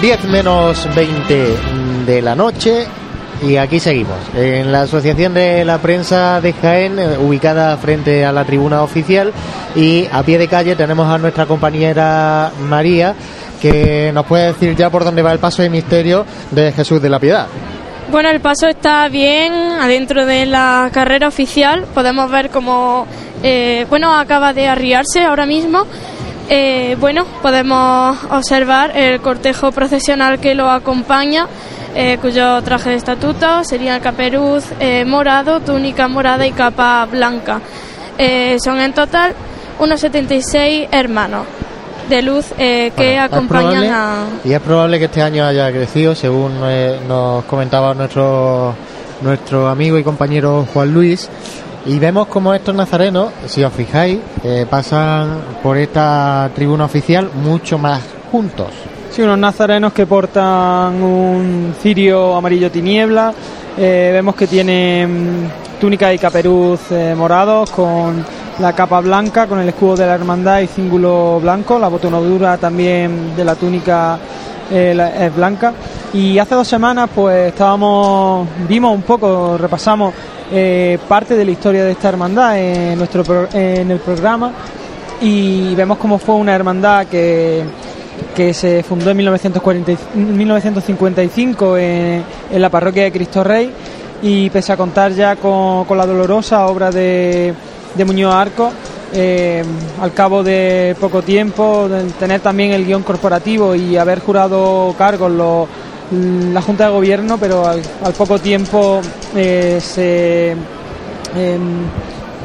10 menos 20 de la noche y aquí seguimos, en la Asociación de la Prensa de Jaén, eh, ubicada frente a la tribuna oficial y a pie de calle tenemos a nuestra compañera María que nos puede decir ya por dónde va el paso de misterio de Jesús de la Piedad. Bueno, el paso está bien adentro de la carrera oficial. Podemos ver cómo, eh, bueno, acaba de arriarse ahora mismo. Eh, bueno, podemos observar el cortejo procesional que lo acompaña eh, cuyo traje de estatuto sería el caperuz eh, morado, túnica morada y capa blanca. Eh, son en total unos 76 hermanos de luz que acompañan a... Y es probable que este año haya crecido, según nos comentaba nuestro, nuestro amigo y compañero Juan Luis. Y vemos como estos nazarenos, si os fijáis, pasan por esta tribuna oficial mucho más juntos. Sí, unos nazarenos que portan un cirio amarillo tiniebla. Eh, vemos que tienen túnica y caperuz eh, morados con la capa blanca, con el escudo de la hermandad y cíngulo blanco. La botonadura también de la túnica eh, es blanca. Y hace dos semanas, pues estábamos, vimos un poco, repasamos parte de la historia de esta hermandad en, nuestro, en el programa. Y vemos cómo fue una hermandad que que se fundó en 1955 en, la parroquia de Cristo Rey. Y pese a contar ya con, la dolorosa obra de, Muñoz Arco, eh, al cabo de poco tiempo, tener también el guion corporativo y haber jurado cargos la Junta de Gobierno, pero al, poco tiempo eh, se em,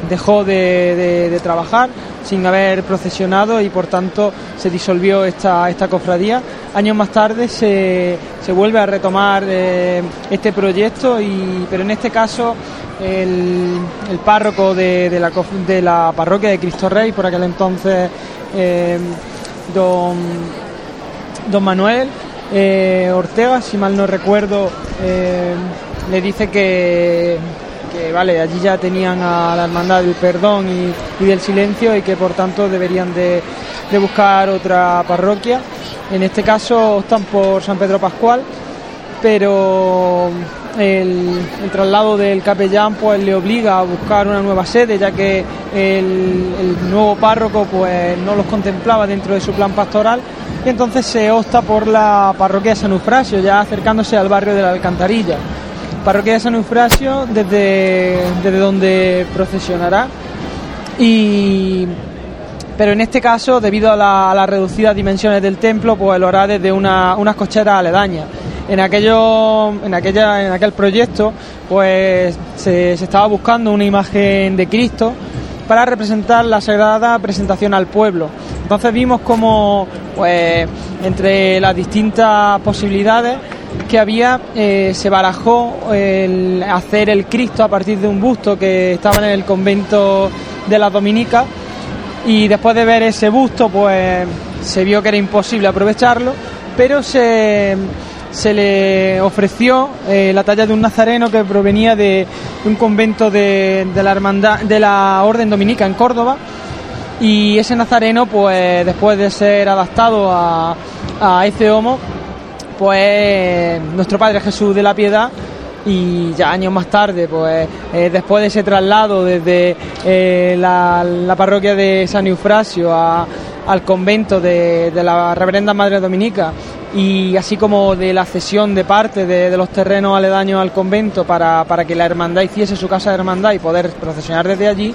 dejó de trabajar sin haber procesionado y por tanto se disolvió esta, esta cofradía. Años más tarde se, se vuelve a retomar eh, este proyecto, y, pero en este caso el, el párroco de, de, la, de la parroquia de Cristo Rey, por aquel entonces eh, don, don Manuel eh, Ortega, si mal no recuerdo, le dice que vale, allí ya tenían a la hermandad del perdón y, del silencio y que por tanto deberían de, buscar otra parroquia. En este caso optan por San Pedro Pascual, pero el, traslado del capellán pues le obliga a buscar una nueva sede ya que el, nuevo párroco pues no los contemplaba dentro de su plan pastoral y entonces se opta por la parroquia de San Eufrasio ya acercándose al barrio de la Alcantarilla parroquia de San Eufrasio, desde, desde donde procesionará. Y, pero en este caso, debido a, las reducidas dimensiones del templo, pues lo hará desde una, unas cocheras aledañas. En, aquello, en, aquella, en aquel proyecto, pues se, estaba buscando una imagen de Cristo para representar la sagrada presentación al pueblo. Entonces vimos como, pues, entre las distintas posibilidades, que había, eh, se barajó el hacer el Cristo a partir de un busto que estaba en el convento de la Dominica y después de ver ese busto pues se vio que era imposible aprovecharlo, pero se, se le ofreció eh, la talla de un nazareno que provenía de un convento de, la hermandad de la Orden Dominica en Córdoba. Y ese nazareno pues después de ser adaptado a, a ese homo pues nuestro Padre Jesús de la Piedad y ya años más tarde, pues eh, después de ese traslado desde eh, la, parroquia de San Eufrasio al convento de, la Reverenda Madre Dominica y así como de la cesión de parte de, los terrenos aledaños al convento para, que la hermandad hiciese su casa de hermandad y poder procesionar desde allí,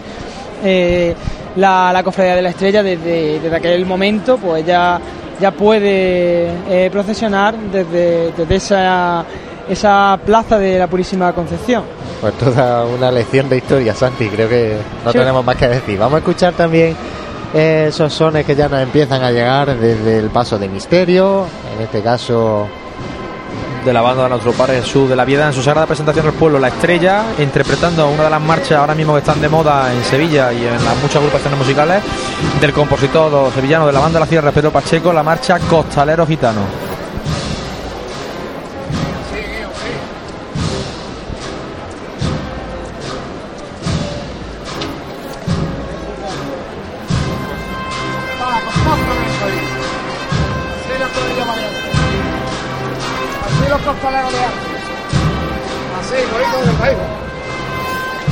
eh, la, la, Cofradía de la Estrella desde, desde aquel momento pues ya ya puede eh, procesionar desde, esa, esa plaza de la Purísima Concepción. Pues toda una lección de historia, Santi, creo que no tenemos más que decir. Vamos a escuchar también esos sones que ya nos empiezan a llegar desde el paso de misterio, en este caso de la banda de nuestro Padre Jesús de la Vida en su sagrada presentación al pueblo, La Estrella, interpretando una de las marchas ahora mismo que están de moda en Sevilla y en las muchas agrupaciones musicales del compositor sevillano de la banda de la Sierra, Pedro Pacheco, la marcha Costalero Gitano.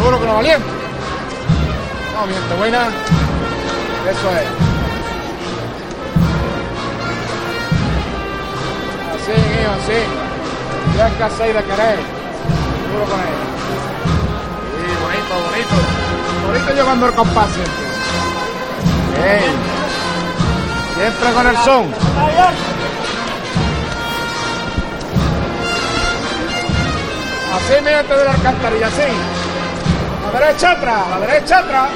Duro que no valiente. No, mi buena. Eso es. Así, hijo, así. Ya es casi de querer. Duro con él. Sí, bonito, bonito. Bonito llevando el compás siempre. Bien. Siempre con el son. Así, métete de la alcantarilla, así. La derecha atrás, la derecha atrás.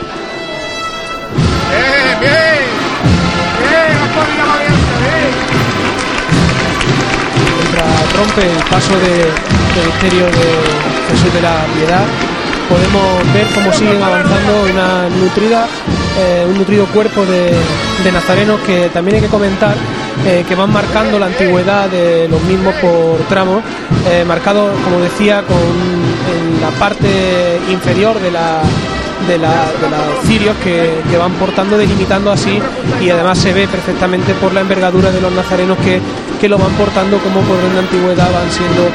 Bien, bien. Bien, corrida valiente, bien. Mientras rompe el paso de, del misterio de Jesús de la Piedad, podemos ver cómo siguen avanzando una nutrida, eh, un nutrido cuerpo de, nazarenos que también hay que comentar eh, que van marcando la antigüedad de los mismos por tramos, eh, marcado, como decía, con la parte inferior de la de, la, los cirios que, que van portando, delimitando así y además se ve perfectamente por la envergadura de los nazarenos que, que lo van portando como por orden de antigüedad van siendo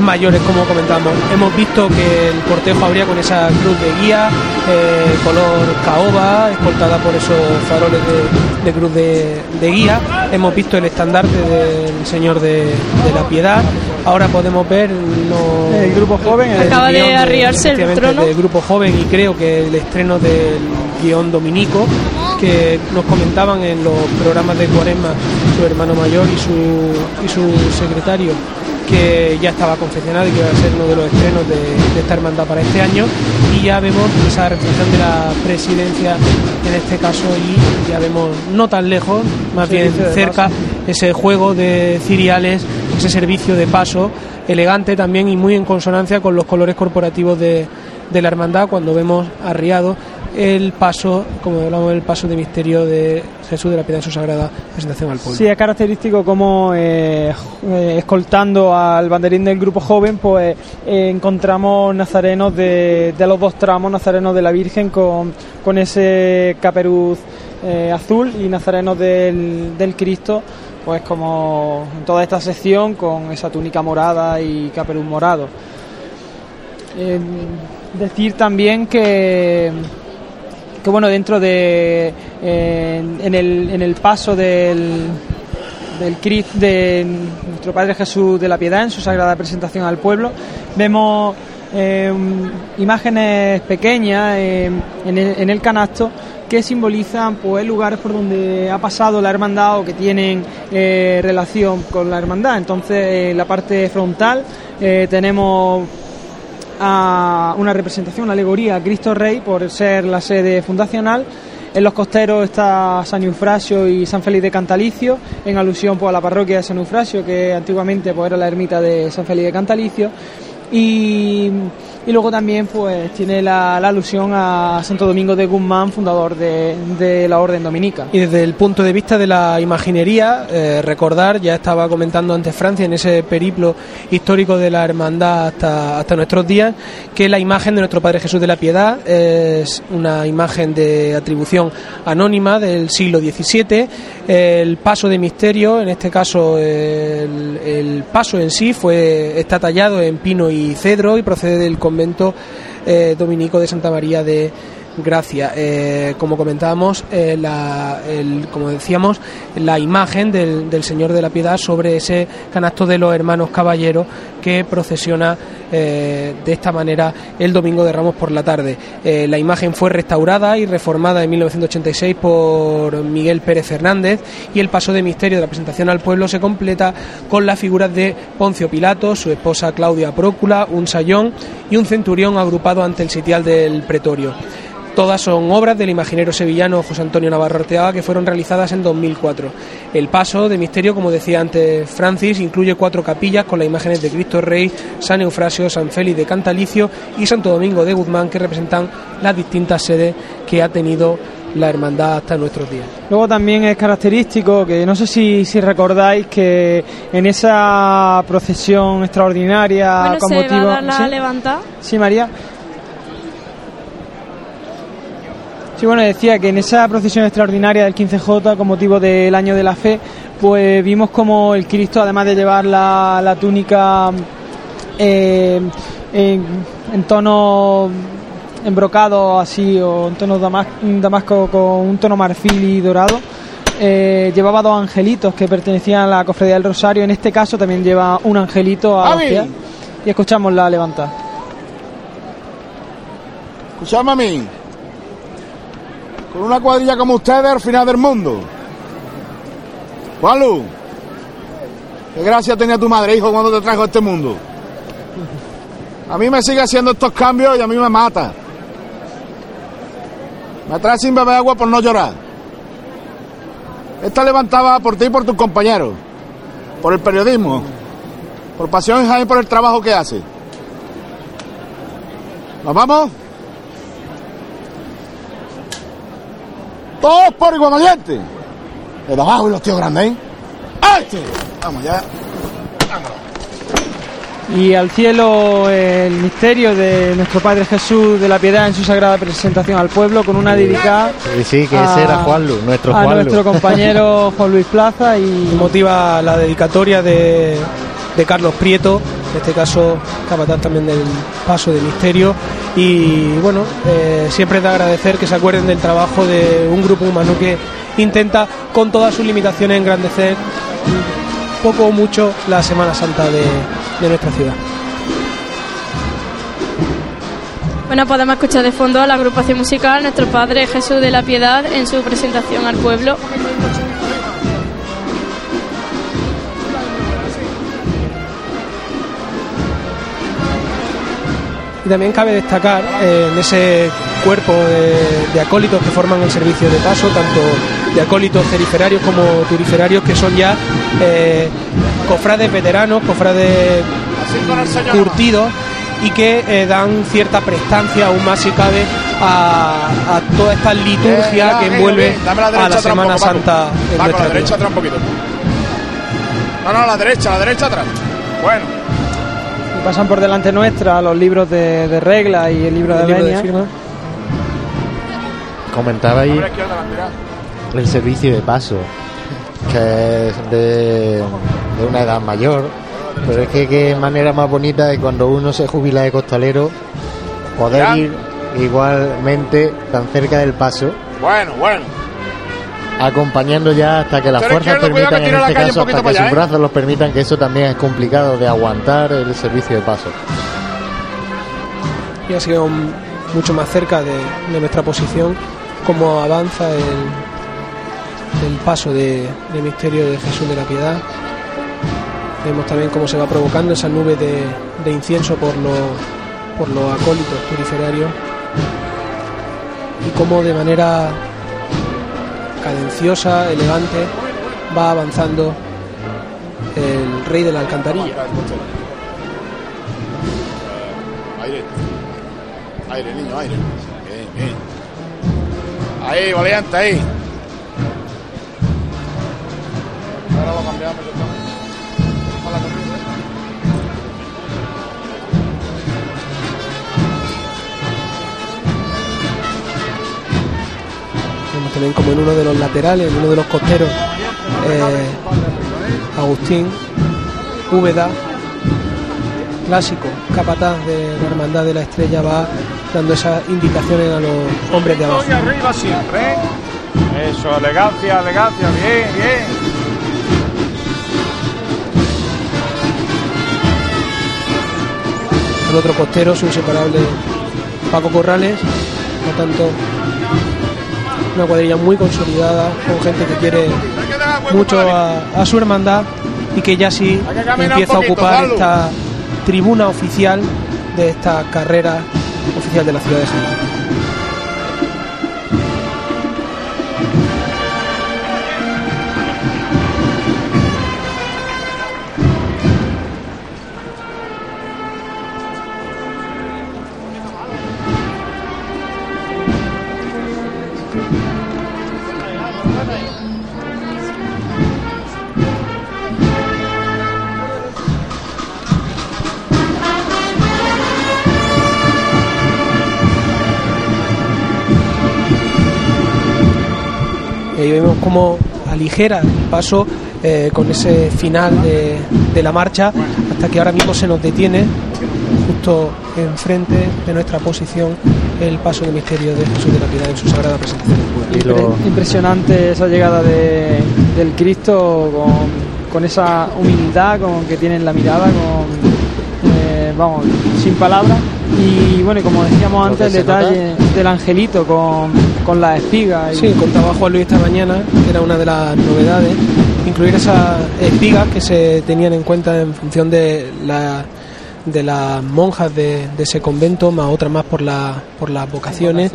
mayores como comentamos. Hemos visto que el cortejo habría con esa cruz de guía, eh, color caoba, escoltada por esos faroles de, de cruz de, de guía. Hemos visto el estandarte del Señor de, de la Piedad. Ahora podemos ver no, El grupo joven, el Acaba de arriarse el trono. del grupo joven y creo que el estreno del guion dominico que nos comentaban en los programas de Cuaresma su hermano mayor y su, y su secretario que ya estaba confeccionado y que iba a ser uno de los estrenos de, de esta hermandad para este año. Y ya vemos esa representación de la presidencia en este caso y ya vemos no tan lejos, más bien cerca ese juego de ciriales, ese servicio de paso elegante también y muy en consonancia con los colores corporativos de, de la hermandad cuando vemos arriado el paso, como hablamos del paso de misterio de Jesús de la Piedad en su sagrada presentación al pueblo. Sí, es característico como eh, eh, escoltando al banderín del grupo joven, pues eh, encontramos nazarenos de, de los dos tramos, nazarenos de la Virgen con, con ese caperuz azul y nazarenos del, del Cristo, pues como en toda esta sección con esa túnica morada y caperuz morado. Decir también que que bueno dentro de en, el, en el paso del del de nuestro Padre Jesús de la Piedad en su sagrada presentación al pueblo vemos eh, imágenes pequeñas eh, en, el, canasto que simbolizan pues lugares por donde ha pasado la hermandad o que tienen eh, relación con la hermandad. Entonces en la parte frontal tenemos a una representación, una alegoría a Cristo Rey por ser la sede fundacional. En los costeros está San Eufrasio y San Félix de Cantalicio, en alusión pues, a la parroquia de San Eufrasio, que antiguamente pues, era la ermita de San Félix de Cantalicio. Y, y luego también pues tiene la, alusión a Santo Domingo de Guzmán, fundador de, de la Orden Dominica. Y desde el punto de vista de la imaginería, eh, recordar, ya estaba comentando antes Francia, en ese periplo histórico de la hermandad hasta, hasta nuestros días, que la imagen de nuestro Padre Jesús de la Piedad es una imagen de atribución anónima del siglo XVII. El paso de misterio, en este caso el, el paso en sí, fue está tallado en pino y cedro y procede del convento eh, dominico de Santa María de Gracia. Eh, como comentábamos, eh, la, como decíamos, la imagen del, del Señor de la Piedad sobre ese canasto de los hermanos caballeros que procesiona eh, de esta manera el domingo de Ramos por la tarde. Eh, la imagen fue restaurada y reformada en 1986 por Miguel Pérez Fernández y el paso de misterio de la presentación al pueblo se completa con las figuras de Poncio Pilato, su esposa Claudia Prócula, un sayón y un centurión agrupado ante el sitial del pretorio. Todas son obras del imaginero sevillano José Antonio Navarro Arteaga que fueron realizadas en 2004. El paso de misterio, como decía antes Francis, incluye cuatro capillas con las imágenes de Cristo Rey, San Eufrasio, San Félix de Cantalicio y Santo Domingo de Guzmán que representan las distintas sedes que ha tenido la hermandad hasta nuestros días. Luego también es característico que no sé si, si recordáis que en esa procesión extraordinaria Bueno, con se motivo. va a dar la ¿Sí? levantada. Sí, María. Sí, bueno, decía que en esa procesión extraordinaria del 15J con motivo del Año de la Fe, pues vimos como el Cristo, además de llevar la, la túnica eh, en, en tono embrocado así o en tono damas- damasco con un tono marfil y dorado, eh, llevaba dos angelitos que pertenecían a la cofradía del Rosario. En este caso también lleva un angelito a pies. Y escuchamos la levanta. Escuchadme a mí. Con una cuadrilla como ustedes al final del mundo. Juanlu, qué gracia tenía tu madre, hijo, cuando te trajo a este mundo. A mí me sigue haciendo estos cambios y a mí me mata. Me trae sin beber agua por no llorar. Esta levantaba por ti y por tus compañeros. Por el periodismo. Por pasión Jaén por el trabajo que hace. ¿Nos vamos? Todos por igual valiente. Los de abajo y los tíos grandes, ¿eh? ¡Este! Vamos ya. Y al cielo el misterio de nuestro Padre Jesús de la Piedad en su sagrada presentación al pueblo con una dedicada Sí, sí, que ese era Juanlu, nuestro a Juanlu. nuestro compañero Juan Luis Plaza y motiva la dedicatoria de, de Carlos Prieto, en este caso capataz también del Paso de Misterio. Y bueno, eh, siempre es de agradecer que se acuerden del trabajo de un grupo humano que intenta, con todas sus limitaciones, engrandecer poco o mucho la Semana Santa de, de nuestra ciudad. Bueno, podemos escuchar de fondo a la agrupación musical Nuestro Padre Jesús de la Piedad en su presentación al pueblo. Y también cabe destacar eh, en ese cuerpo de, de acólitos que forman el servicio de paso, tanto de acólitos ceriferarios como turiferarios, que son ya eh, cofrades veteranos, cofrades curtidos y que eh, dan cierta prestancia, aún más si cabe, a, a toda esta liturgia que envuelve a la Semana Santa en nuestra la derecha atrás un poquito. No, no, la derecha, la derecha atrás. Bueno, pasan por delante nuestra los libros de, de regla y el libro de libro de firma. Comentaba ahí el servicio de paso, que es de, de una edad mayor, pero es que qué manera más bonita de cuando uno se jubila de costalero poder Ya. ir igualmente tan cerca del paso, Bueno, bueno. Acompañando ya hasta que las fuerzas izquierdo, permitan, que en este caso, hasta que allá, sus ¿eh? brazos los permitan, que eso también es complicado de aguantar el servicio de paso. y ha sido mucho más cerca de, de nuestra posición cómo avanza el, el paso de, de misterio de Jesús de la Piedad. Vemos también cómo se va provocando esa nube de, de incienso por los, por los acólitos turiferarios y cómo de manera cadenciosa, elegante, va avanzando el rey de la alcantarilla. Aire. Aire, niño, aire. Bien. Ahí, valiente, ahí. Ahora lo cambiamos. También como en uno de los laterales, en uno de los costeros, eh, Agustín, Úbeda, clásico, capataz de la Hermandad de la Estrella, va dando esas indicaciones a los hombres de abajo. Arriba siempre, ¿eh? Eso, elegancia, elegancia, bien, bien. El otro costero, su inseparable Paco Corrales, por tanto, una cuadrilla muy consolidada, con gente que quiere mucho a, a su hermandad y que ya sí empieza a ocupar esta tribuna oficial de esta carrera oficial de la ciudad de Jaén. Cómo aligera el paso eh, con ese final de, de la marcha hasta que ahora mismo se nos detiene justo enfrente de nuestra posición el paso de misterio de Jesús de la Piedad en su sagrada presentación. Impre- Impresionante esa llegada de, del Cristo con, con esa humildad con que tiene en la mirada, con eh, vamos, sin palabras. Y bueno, como decíamos antes, el detalle del angelito con, con las espigas. y- Sí, contaba Juan Luis esta mañana, que era una de las novedades, incluir esas espigas que se tenían en cuenta en función de la de las monjas de, de ese convento, más otras más por, la, por las vocaciones.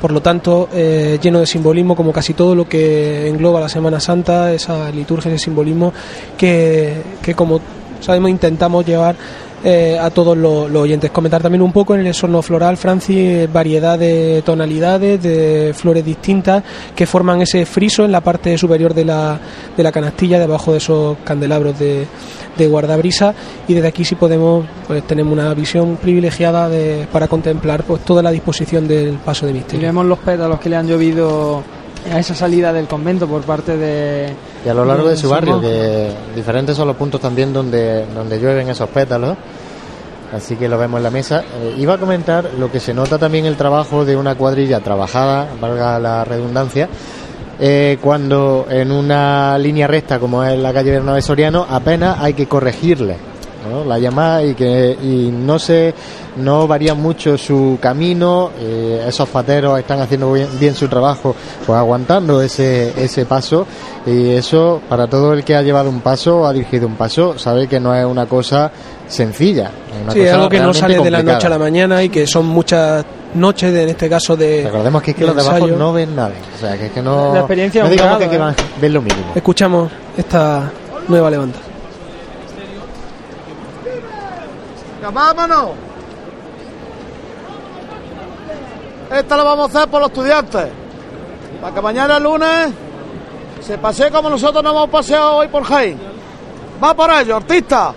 Por lo tanto, eh, lleno de simbolismo, como casi todo lo que engloba la Semana Santa, esa liturgia, ese simbolismo que, que como sabemos intentamos llevar eh, a todos los, oyentes. Comentar también un poco en el exorno floral, Francis, variedad de tonalidades, de flores distintas que forman ese friso en la parte superior de la, de la canastilla, debajo de esos candelabros de, de guardabrisa. Y desde aquí, si podemos, pues tenemos una visión privilegiada de, para contemplar pues toda la disposición del paso de y misterio. vemos los pétalos que le han llovido a esa salida del convento por parte de, Y a lo largo de su barrio, que diferentes son los puntos también donde, donde llueven esos pétalos. Así que lo vemos en la mesa. Eh, iba a comentar lo que se nota también el trabajo de una cuadrilla trabajada, valga la redundancia, eh, cuando en una línea recta como es la calle Bernabé Soriano apenas hay que corregirle ¿no? la llamada y que y no se no varía mucho su camino eh, esos pateros están haciendo bien, bien su trabajo pues aguantando ese ese paso y eso para todo el que ha llevado un paso o ha dirigido un paso sabe que no es una cosa sencilla es una Sí, cosa algo que no sale de la noche a la mañana y que son muchas noches, de, en este caso de. recordemos que es que los de abajo no ven nada o sea que es que no La experiencia no digamos grado, que, que ¿eh? van- ven lo mínimo Escuchamos esta nueva levanta. ¡Vámonos! Esta la vamos a hacer por los estudiantes. Para que mañana lunes se pasee como nosotros nos hemos paseado hoy por Jaén. Va por ello, artista.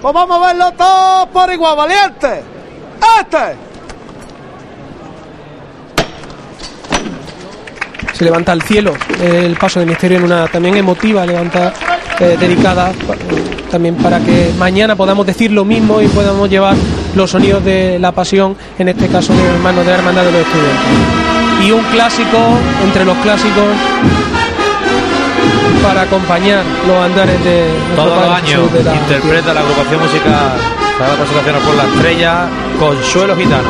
Pues vamos a verlo todos por igual, valiente. Este. Se levanta al cielo el paso de misterio en una también emotiva levanta eh, dedicada también para que mañana podamos decir lo mismo y podamos llevar los sonidos de la pasión, en este caso de hermanos de la Hermandad de los Estudiantes. Y un clásico entre los clásicos para acompañar los andares de Jesús de la interpreta la agrupación musical para la presentación por la estrella Consuelo Gitano.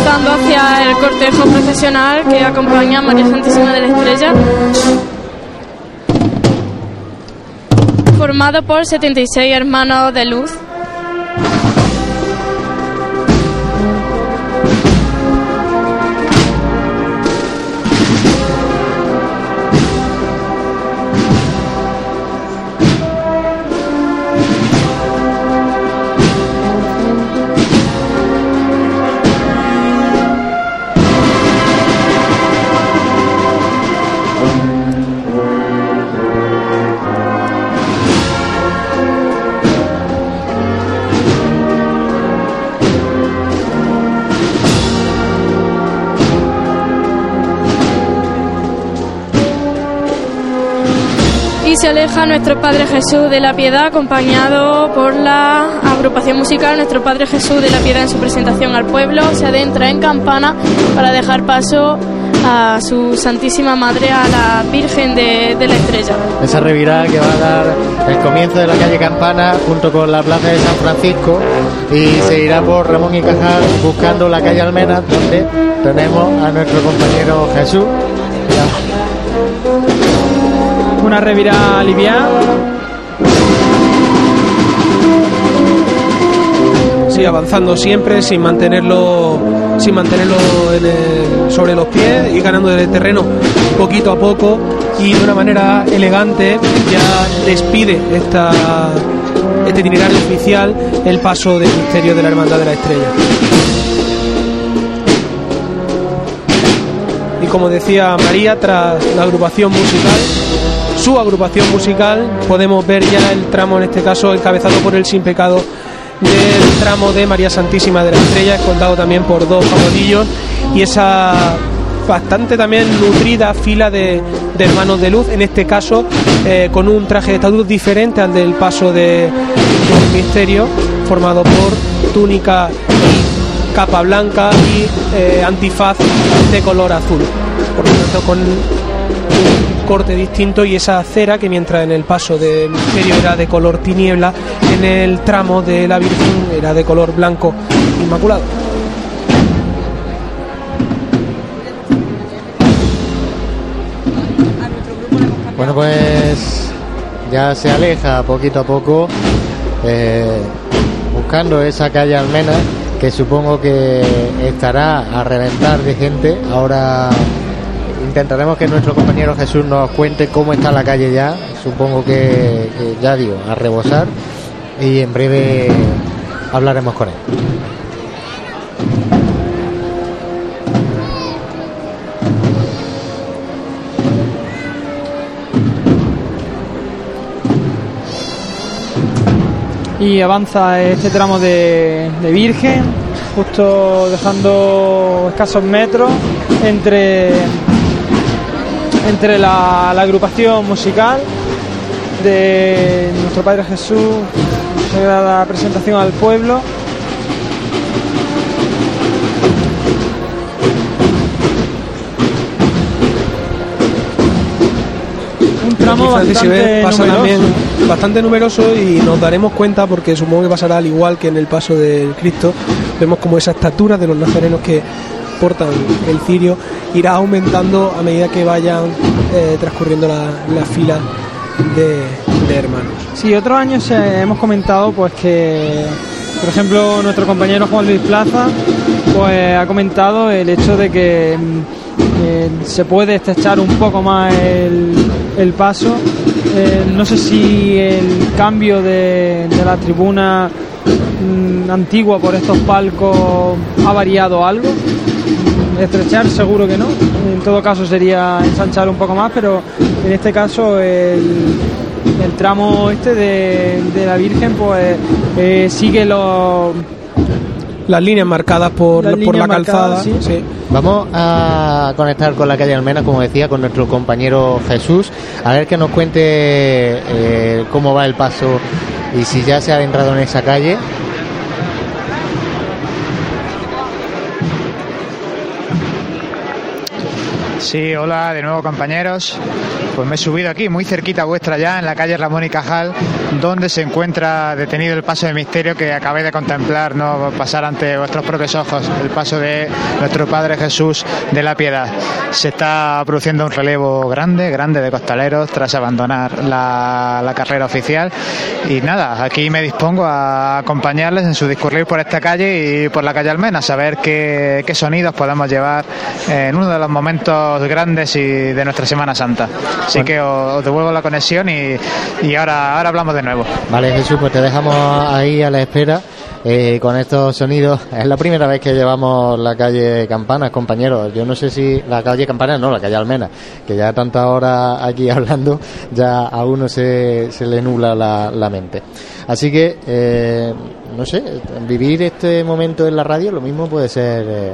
Hacia el cortejo profesional que acompaña a María Santísima de la Estrella. Formado por 76 hermanos de luz. Nuestro Padre Jesús de la Piedad, acompañado por la agrupación musical Nuestro Padre Jesús de la Piedad en su presentación al pueblo. Se adentra en campana para dejar paso a su Santísima Madre, a la Virgen de, de la Estrella. esa revirada que va a dar el comienzo de la calle Campana junto con la plaza de San Francisco y se irá por Ramón y Cajal buscando la calle Almena donde tenemos a nuestro compañero Jesús una revirada liviana. Sí, avanzando siempre sin mantenerlo sin mantenerlo sobre los pies y ganando de terreno poquito a poco y de una manera elegante ya despide esta este itinerario oficial el paso del misterio de la Hermandad de la Estrella. y como decía María, tras la agrupación musical, su agrupación musical, podemos ver ya el tramo, en este caso encabezado por el Sin Pecado del tramo de María Santísima de la Estrella, escoltado también por dos famosillos y esa bastante también nutrida fila de, hermanos de luz, en este caso eh, con un traje de estatus diferente al del paso de, misterio, formado por túnica y capa blanca y eh, antifaz de color azul. Por lo tanto, con corte distinto y esa cera que mientras en el paso del misterio era de color tiniebla, en el tramo de la Virgen era de color blanco inmaculado. Bueno, pues ya se aleja poquito a poco, eh, buscando esa calle Almena, que supongo que estará a reventar de gente. Ahora intentaremos que nuestro compañero Jesús nos cuente cómo está la calle ya. Supongo que, ya digo, a rebosar. Y en breve hablaremos con él. y avanza este tramo de Virgen, justo dejando escasos metros entre, entre la, la agrupación musical de nuestro Padre Jesús, la presentación al pueblo. Un tramo Aquí, Francis, si bastante ves, pasa numeroso. también bastante numeroso y nos daremos cuenta porque supongo que pasará al igual que en el paso del Cristo vemos como esa estatura de los nazarenos que el cirio irá aumentando a medida que vayan eh, transcurriendo la- las filas de, de hermanos Sí, otros años eh, hemos comentado pues que, por ejemplo, nuestro compañero Juan Luis Plaza pues ha comentado el hecho de que mm, eh, se puede estrechar un poco más el, el paso. Eh, no sé si el cambio de, de la tribuna mm, antigua por estos palcos ha variado algo. Estrechar seguro que no. En todo caso sería ensanchar un poco más, pero en este caso el, el tramo este de, de la Virgen pues eh, sigue los las líneas marcadas por, Las por la calzada marcadas, sí. sí. Vamos a conectar con la calle Almena, como decía, con nuestro compañero Jesús, a ver que nos cuente eh, cómo va el paso y si ya se ha adentrado en esa calle. Sí, hola de nuevo compañeros. Pues me he subido aquí, muy cerquita vuestra ya, en la calle Ramón y Cajal, donde se encuentra detenido el paso de misterio que acabé de contemplar, no pasar ante vuestros propios ojos, el paso de nuestro Padre Jesús de la Piedad. Se está produciendo un relevo grande, grande de costaleros tras abandonar la, carrera oficial. Y nada, aquí me dispongo a acompañarles en su discurrir por esta calle y por la calle Almena, a saber qué, qué sonidos podemos llevar en uno de los momentos grandes y de nuestra Semana Santa. Así que os, os devuelvo la conexión y, y ahora, ahora hablamos de nuevo. Vale, Jesús, pues te dejamos ahí a la espera eh, con estos sonidos. Es la primera vez que llevamos la calle Campanas, compañeros. Yo no sé si la calle Campanas, no, la calle Almena, que ya tanta hora aquí hablando, ya a uno se, se le nubla la, la mente. Así que, eh, no sé, vivir este momento en la radio lo mismo puede ser eh,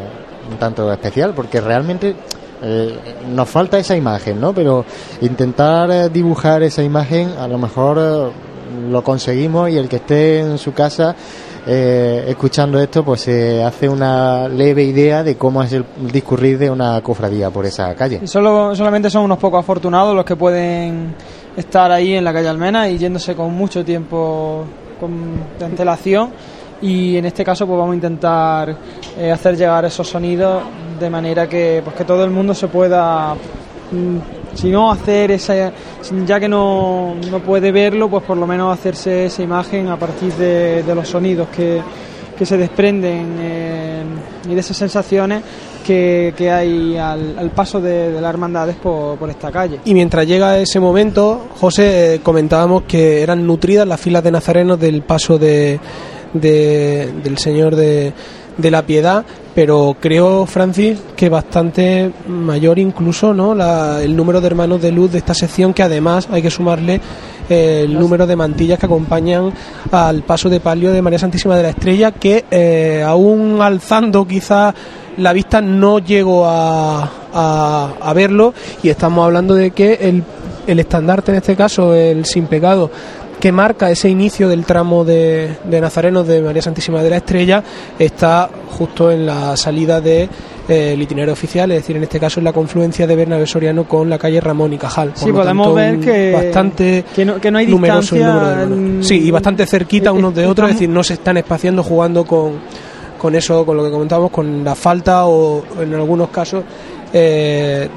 un tanto especial, porque realmente eh, nos falta esa imagen, ¿no? Pero intentar eh, dibujar esa imagen, a lo mejor eh, lo conseguimos y el que esté en su casa eh, escuchando esto, pues se hace una leve idea de cómo es el discurrir de una cofradía por esa calle. Solo, solamente son unos pocos afortunados los que pueden estar ahí en la calle Almena y yéndose con mucho tiempo con, de antelación. Y en este caso, pues vamos a intentar eh, hacer llegar esos sonidos de manera que, pues, que todo el mundo se pueda, mm, si no hacer esa, ya que no, no puede verlo, pues por lo menos hacerse esa imagen a partir de, los sonidos que, que se desprenden eh, y de esas sensaciones que, que hay al, al paso de, de las hermandades por, por esta calle. Y mientras llega ese momento, José, eh, comentábamos que eran nutridas las filas de nazarenos del paso de, de- del Señor de, de la Piedad, pero creo, Francis, que bastante mayor incluso ¿no? La- el número de hermanos de luz de esta sección, que además hay que sumarle eh, el número de mantillas que acompañan al paso de palio de María Santísima de la Estrella, que eh, aún alzando quizá la vista no llego a, a- a verlo y estamos hablando de que el, el estandarte en este caso, el sin pecado, que marca ese inicio del tramo de, de Nazarenos de María Santísima de la Estrella está justo en la salida de eh, el itinerario oficial, es decir, en este caso en la confluencia de Bernabé Soriano con la calle Ramón y Cajal. Por Sí, podemos tanto, ver que- bastante que no- que no hay numeroso el distancia, número de hermanos. Sí, y bastante cerquita unos de eh, otros, es decir, no se están espaciando jugando con, con eso, con lo que comentábamos, con la falta o en algunos casos eh,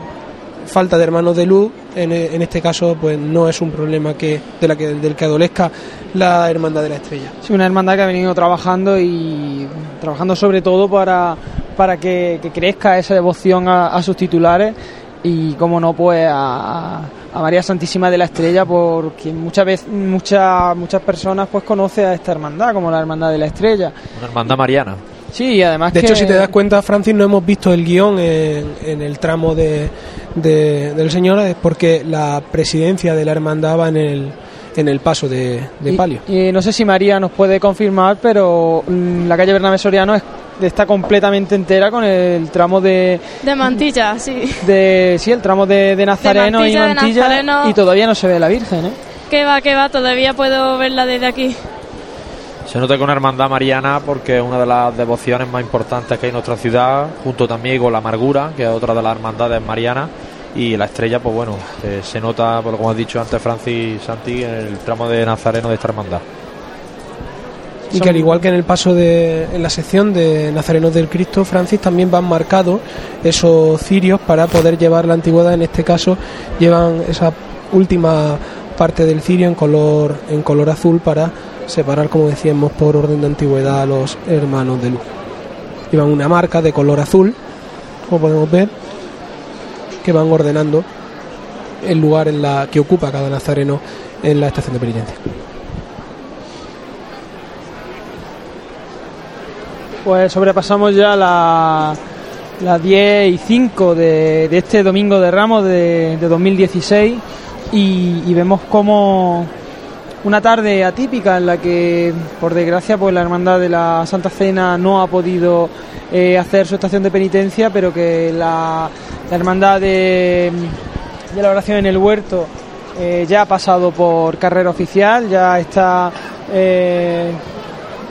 falta de hermanos de luz. En, en este caso, pues no es un problema que, de la que, del que adolezca la Hermandad de la Estrella. Sí, una hermandad que ha venido trabajando y trabajando sobre todo para, para que, que crezca esa devoción a, a sus titulares y, como no, pues a, a María Santísima de la Estrella, porque muchas veces muchas muchas personas pues conocen a esta hermandad como la Hermandad de la Estrella. Una hermandad mariana. Sí, y además De que- hecho, si te das cuenta, Francis, no hemos visto el guion en, en el tramo de, de- del Señor, es porque la presidencia de la hermandad va en el, en el paso de, de Y- palio. Y, no sé si María nos puede confirmar, pero mm, la calle Bernabé Soriano es- está completamente entera con el tramo de, De mantilla, sí. de sí, el tramo de, de Nazareno Mantilla, y de Mantilla Nazareno. y todavía no se ve la Virgen, ¿eh? Que va, que va, todavía puedo verla desde aquí. Se nota que una hermandad mariana porque es una de las devociones más importantes que hay en nuestra ciudad, junto también con la amargura, que es otra de las hermandades marianas, y la estrella, pues bueno, eh, se nota, por lo como has dicho antes Francis Santi, en el tramo de Nazareno de esta hermandad. Y que al igual que en el paso de en la sección de Nazarenos del Cristo, Francis también van marcados esos cirios para poder llevar la antigüedad. En este caso, llevan esa última parte del cirio en color en color azul para separar, como decíamos, por orden de antigüedad a los hermanos de luz. Llevan una marca de color azul, como podemos ver, que van ordenando el lugar en la que ocupa cada nazareno en la estación de penitencia. Pues sobrepasamos ya la- las 10 y 5 de, de este domingo de Ramos de, de 2016 y, y vemos como una tarde atípica en la que, por desgracia, pues la Hermandad de la Santa Cena no ha podido eh, hacer su estación de penitencia, pero que la, la Hermandad de, la Oración en el Huerto eh, ya ha pasado por carrera oficial, ya está eh,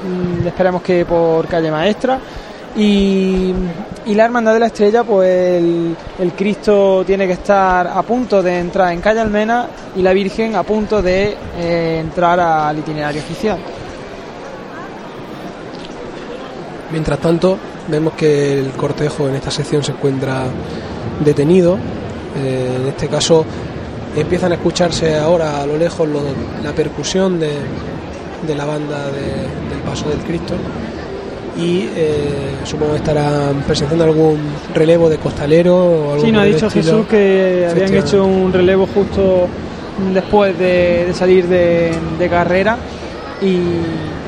mm, esperemos que por calle maestra y, y la hermandad de la estrella pues el, Cristo tiene que estar a punto de entrar en calle Almena y la Virgen a punto de eh, entrar al itinerario oficial Mientras tanto, vemos que el cortejo en esta sección se encuentra detenido. Eh, en este caso, empiezan a escucharse ahora a lo lejos la percusión de, de la banda de- del Paso del Cristo. Y eh, supongo que estarán presenciando algún relevo de costalero o algo Sí, nos ha dicho estilo. Jesús que habían hecho un relevo justo después de, de salir de, de carrera y,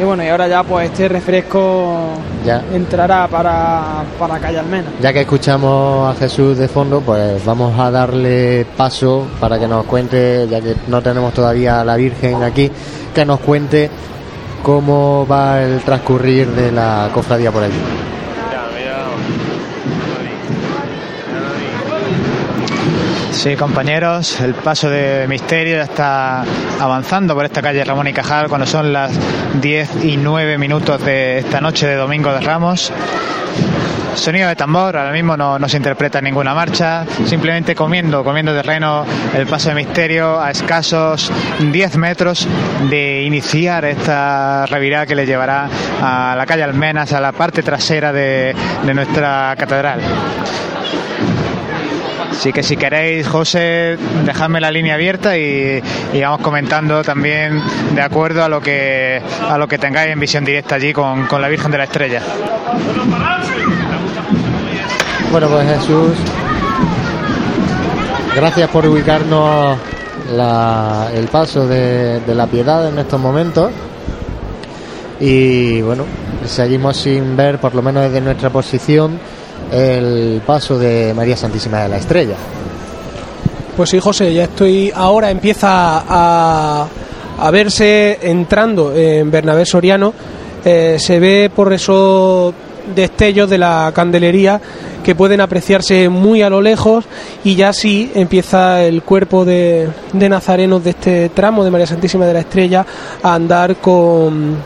y bueno, y ahora ya pues este refresco Ya. entrará para, para calle Almena. Ya que escuchamos a Jesús de fondo, pues vamos a darle paso para que nos cuente, ya que no tenemos todavía a la Virgen aquí, que nos cuente cómo va el transcurrir de la cofradía por allí. Sí, compañeros, el paso de misterio ya está avanzando por esta calle Ramón y Cajal cuando son las 10 y 9 minutos de esta noche de Domingo de Ramos. Sonido de tambor, ahora mismo no, no se interpreta ninguna marcha, simplemente comiendo, comiendo terreno el paso de misterio a escasos 10 metros de iniciar esta revirada que le llevará a la calle Almenas, a la parte trasera de, de nuestra catedral. Así que si queréis, José, dejadme la línea abierta y, y vamos comentando también de acuerdo a lo que a lo que tengáis en visión directa allí con, con la Virgen de la Estrella. Bueno, pues Jesús, gracias por ubicarnos el paso de, la piedad en estos momentos. Y bueno, seguimos sin ver, por lo menos desde nuestra posición, el paso de María Santísima de la Estrella. Pues sí, José, ya estoy. Ahora empieza a, verse entrando en Bernabé Soriano. Eh, se ve por esos destellos de la candelería que pueden apreciarse muy a lo lejos y ya sí empieza el cuerpo de, de nazarenos de este tramo de María Santísima de la Estrella a andar con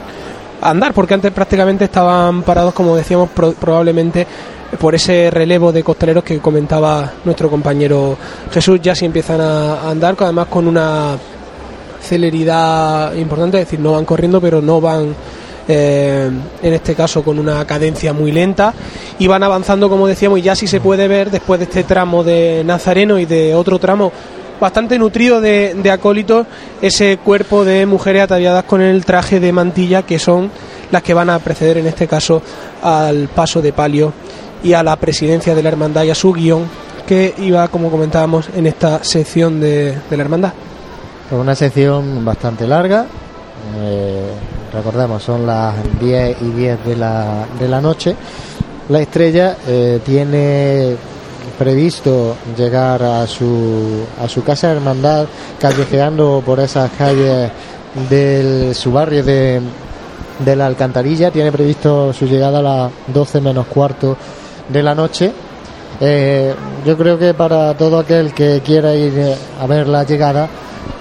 a andar porque antes prácticamente estaban parados como decíamos pro- probablemente por ese relevo de costaleros que comentaba nuestro compañero Jesús. Ya sí empiezan a andar además con una celeridad importante, es decir, no van corriendo, pero no van eh, en este caso con una cadencia muy lenta y van avanzando, como decíamos, y ya sí se puede ver después de este tramo de Nazareno y de otro tramo bastante nutrido de, de acólitos, ese cuerpo de mujeres ataviadas con el traje de mantilla que son las que van a preceder en este caso al paso de palio y a la presidencia de la hermandad y a su guion que iba, como comentábamos, en esta sección de, de la hermandad. Una sección bastante larga. Eh, recordemos, son las 10 y 10 de la, de la noche. La estrella eh, tiene previsto llegar a su, a su casa de hermandad callejeando por esas calles de su barrio de, de la Alcantarilla. Tiene previsto su llegada a las 12 menos cuarto de la noche. Eh, yo creo que para todo aquel que quiera ir a ver la llegada,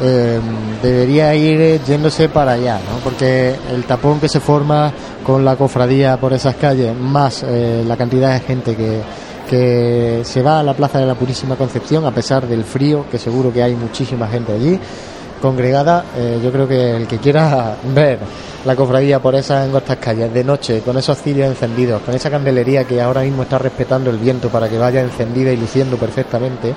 eh, debería ir eh, yéndose para allá, ¿no? porque el tapón que se forma con la cofradía por esas calles, más eh, la cantidad de gente que, que se va a la Plaza de la Purísima Concepción, a pesar del frío, que seguro que hay muchísima gente allí congregada, eh, yo creo que el que quiera ver la cofradía por esas angostas calles de noche, con esos cirios encendidos, con esa candelería que ahora mismo está respetando el viento para que vaya encendida y luciendo perfectamente,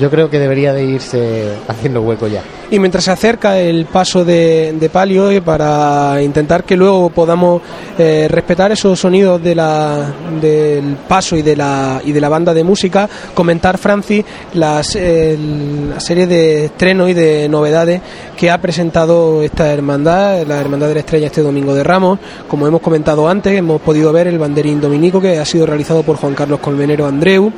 yo creo que debería de irse haciendo hueco ya. Y mientras se acerca el paso de, de palio, eh, para intentar que luego podamos eh, respetar esos sonidos de la, del paso y de, la, y de la banda de música, comentar, Francis, las, el- la serie de estrenos y de novedades que ha presentado esta hermandad, la Hermandad de la Estrella, este domingo de Ramos. Como hemos comentado antes, hemos podido ver el banderín dominico que ha sido realizado por Juan Carlos Colmenero Andreu.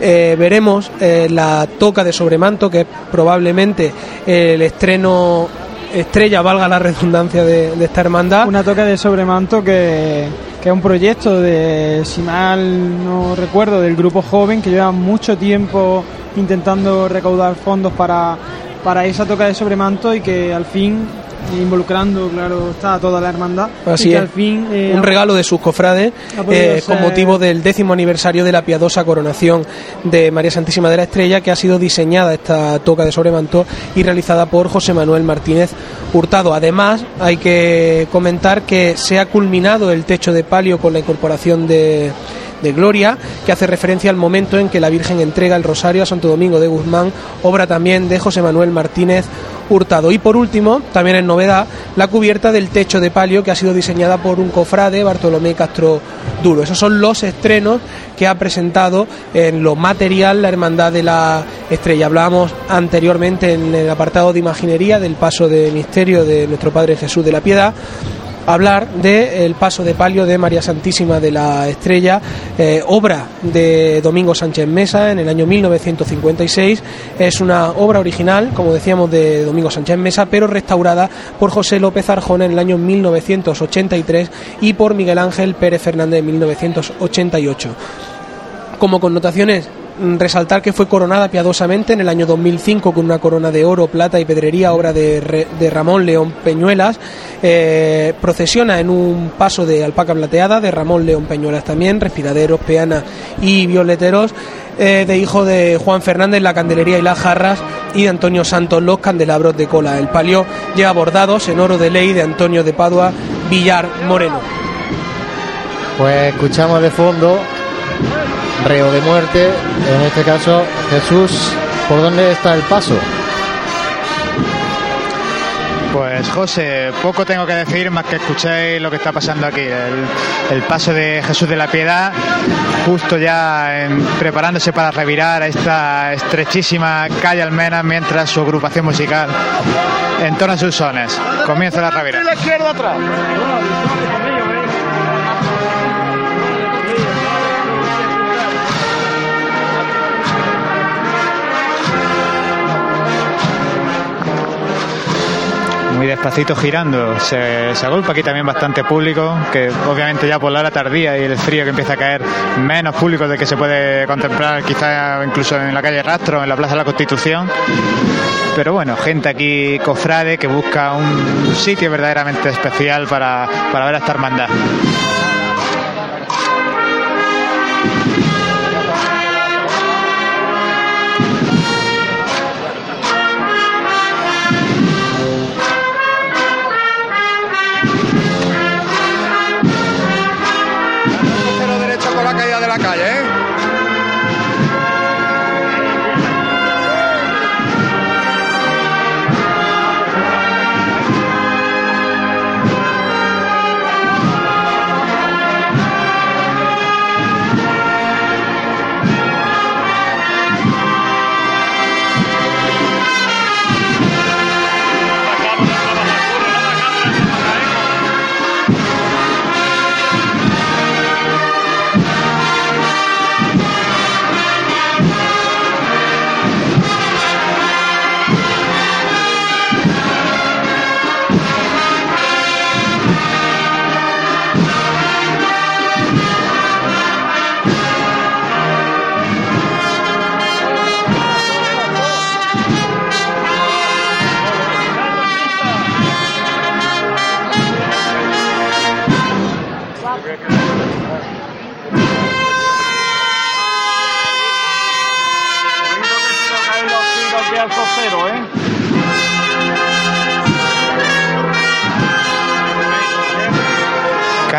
Eh, veremos eh, la toca de sobremanto, que es probablemente el estreno estrella, valga la redundancia de, de esta hermandad. Una toca de sobremanto que, que es un proyecto de, si mal no recuerdo, del grupo joven que lleva mucho tiempo intentando recaudar fondos para, para esa toca de sobremanto y que al fin, involucrando, claro, está toda la hermandad. Así y que es. al fin. eh, un regalo de sus cofrades eh, con motivo del décimo aniversario de la piadosa coronación de María Santísima de la Estrella que ha sido diseñada esta toca de sobremanto y realizada por José Manuel Martínez Hurtado. Además, hay que comentar que se ha culminado el techo de palio con la incorporación de de Gloria, que hace referencia al momento en que la Virgen entrega el rosario a Santo Domingo de Guzmán, obra también de José Manuel Martínez Hurtado. Y por último, también es novedad, la cubierta del techo de palio que ha sido diseñada por un cofrade, Bartolomé Castro Duro. Esos son los estrenos que ha presentado en lo material la Hermandad de la Estrella. Hablábamos anteriormente en el apartado de imaginería del paso de misterio de nuestro Padre Jesús de la Piedad hablar del paso de palio de María Santísima de la Estrella, eh, obra de Domingo Sánchez Mesa en el año 1956. Es una obra original, como decíamos, de Domingo Sánchez Mesa, pero restaurada por José López Arjona en el año 1983 y por Miguel Ángel Pérez Fernández en 1988 como connotaciones resaltar que fue coronada piadosamente en el año 2005 con una corona de oro, plata y pedrería, obra de, de Ramón León Peñuelas. Eh, procesiona en un paso de alpaca plateada de Ramón León Peñuelas también, respiraderos, peana y violeteros. eh, de hijo de Juan Fernández, la candelería y las jarras, y de Antonio Santos, los candelabros de cola. El palio lleva bordados en oro de ley de Antonio de Padua Villar Moreno. Pues escuchamos de fondo reo de muerte, en este caso Jesús, ¿por dónde está el paso? Pues José, poco tengo que decir más que escuchéis lo que está pasando aquí. El, el paso de Jesús de la Piedad, justo ya en- preparándose para revirar a esta estrechísima calle Almena mientras su agrupación musical entona sus sones. Comienza la revirada. Despacito girando se, se, agolpa aquí también bastante público, que obviamente ya por la hora tardía y el frío que empieza a caer, menos público de que se puede contemplar quizá incluso en la calle Rastro, en la Plaza de la Constitución. Pero bueno, gente aquí cofrade que busca un sitio verdaderamente especial para, para ver a esta hermandad.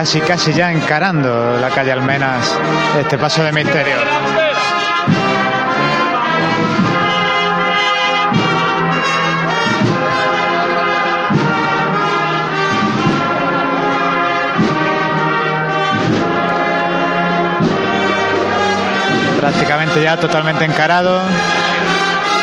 Casi casi ya encarando la calle Almenas este paso de misterio. prácticamente ya totalmente encarado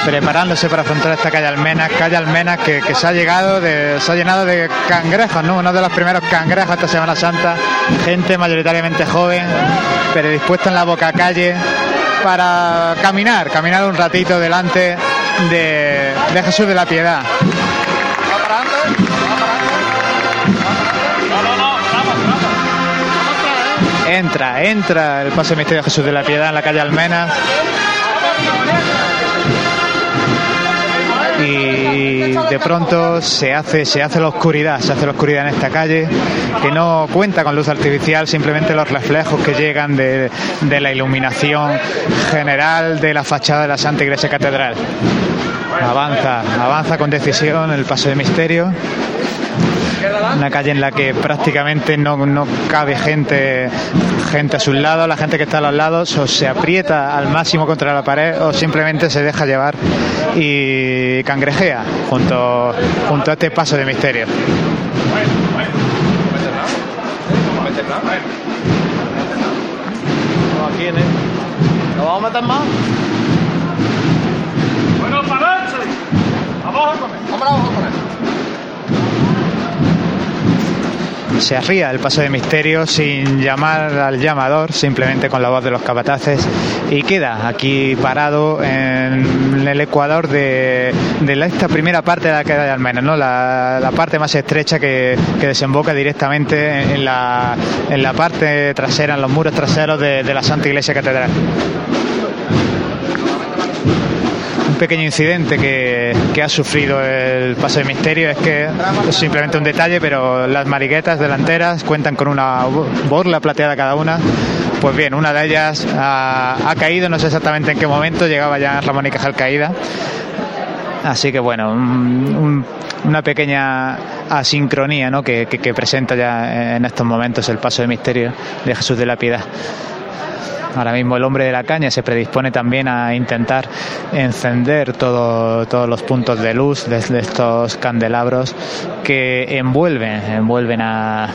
preparándose para afrontar esta calle Almenas, calle Almenas que, se ha llegado de, se ha llenado de cangrejos, ¿no? Uno de los primeros cangrejos esta Semana Santa, gente mayoritariamente joven, pero dispuesta en la boca calle para caminar, caminar un ratito delante de, de Jesús de la Piedad. Entra, entra el paso de misterio de Jesús de la Piedad en la calle Almenas de pronto se hace, se hace la oscuridad, se hace la oscuridad en esta calle que no cuenta con luz artificial, simplemente los reflejos que llegan de, de la iluminación general de la fachada de la Santa Iglesia Catedral. Avanza, avanza con decisión el paso de misterio una calle en la que prácticamente no, no, cabe gente gente a sus lados, la gente que está a los lados o se aprieta al máximo contra la pared o simplemente se deja llevar y cangrejea junto, junto a este paso de misterio. ¿Lo vamos a meter más? Bueno, para adelante. Vamos a comer. Vamos a comer. Se arría el paso de misterio sin llamar al llamador, simplemente con la voz de los capataces, y queda aquí parado en el ecuador de, esta primera parte de la queda de Almenas, ¿no? la, parte más estrecha que, desemboca directamente en la, en la parte trasera, en los muros traseros de la Santa Iglesia Catedral pequeño incidente que, ha sufrido el paso de misterio es que es simplemente un detalle, pero las mariguetas delanteras cuentan con una borla plateada cada una. Pues bien, una de ellas ha, caído, no sé exactamente en qué momento, llegaba ya Ramón y Cajal caída. Así que bueno, una pequeña asincronía ¿no? que, que presenta ya en estos momentos el paso de misterio de Jesús de la Piedad. Ahora mismo el hombre de la caña se predispone también a intentar encender todos los puntos de luz de, estos candelabros que envuelven, envuelven a,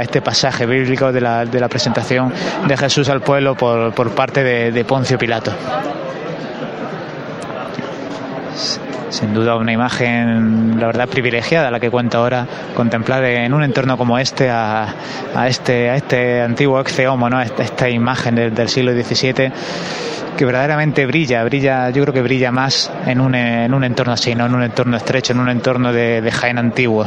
este pasaje bíblico de la, presentación de Jesús al pueblo por, parte de, de Poncio Pilato sin duda una imagen, la verdad, privilegiada la que cuenta ahora contemplar en un entorno como este a, este a este antiguo ex homo, ¿no? esta, esta imagen del, siglo XVII que verdaderamente brilla, brilla, yo creo que brilla más en un, un entorno así, no en un entorno estrecho, en un entorno de, de Jaén antiguo.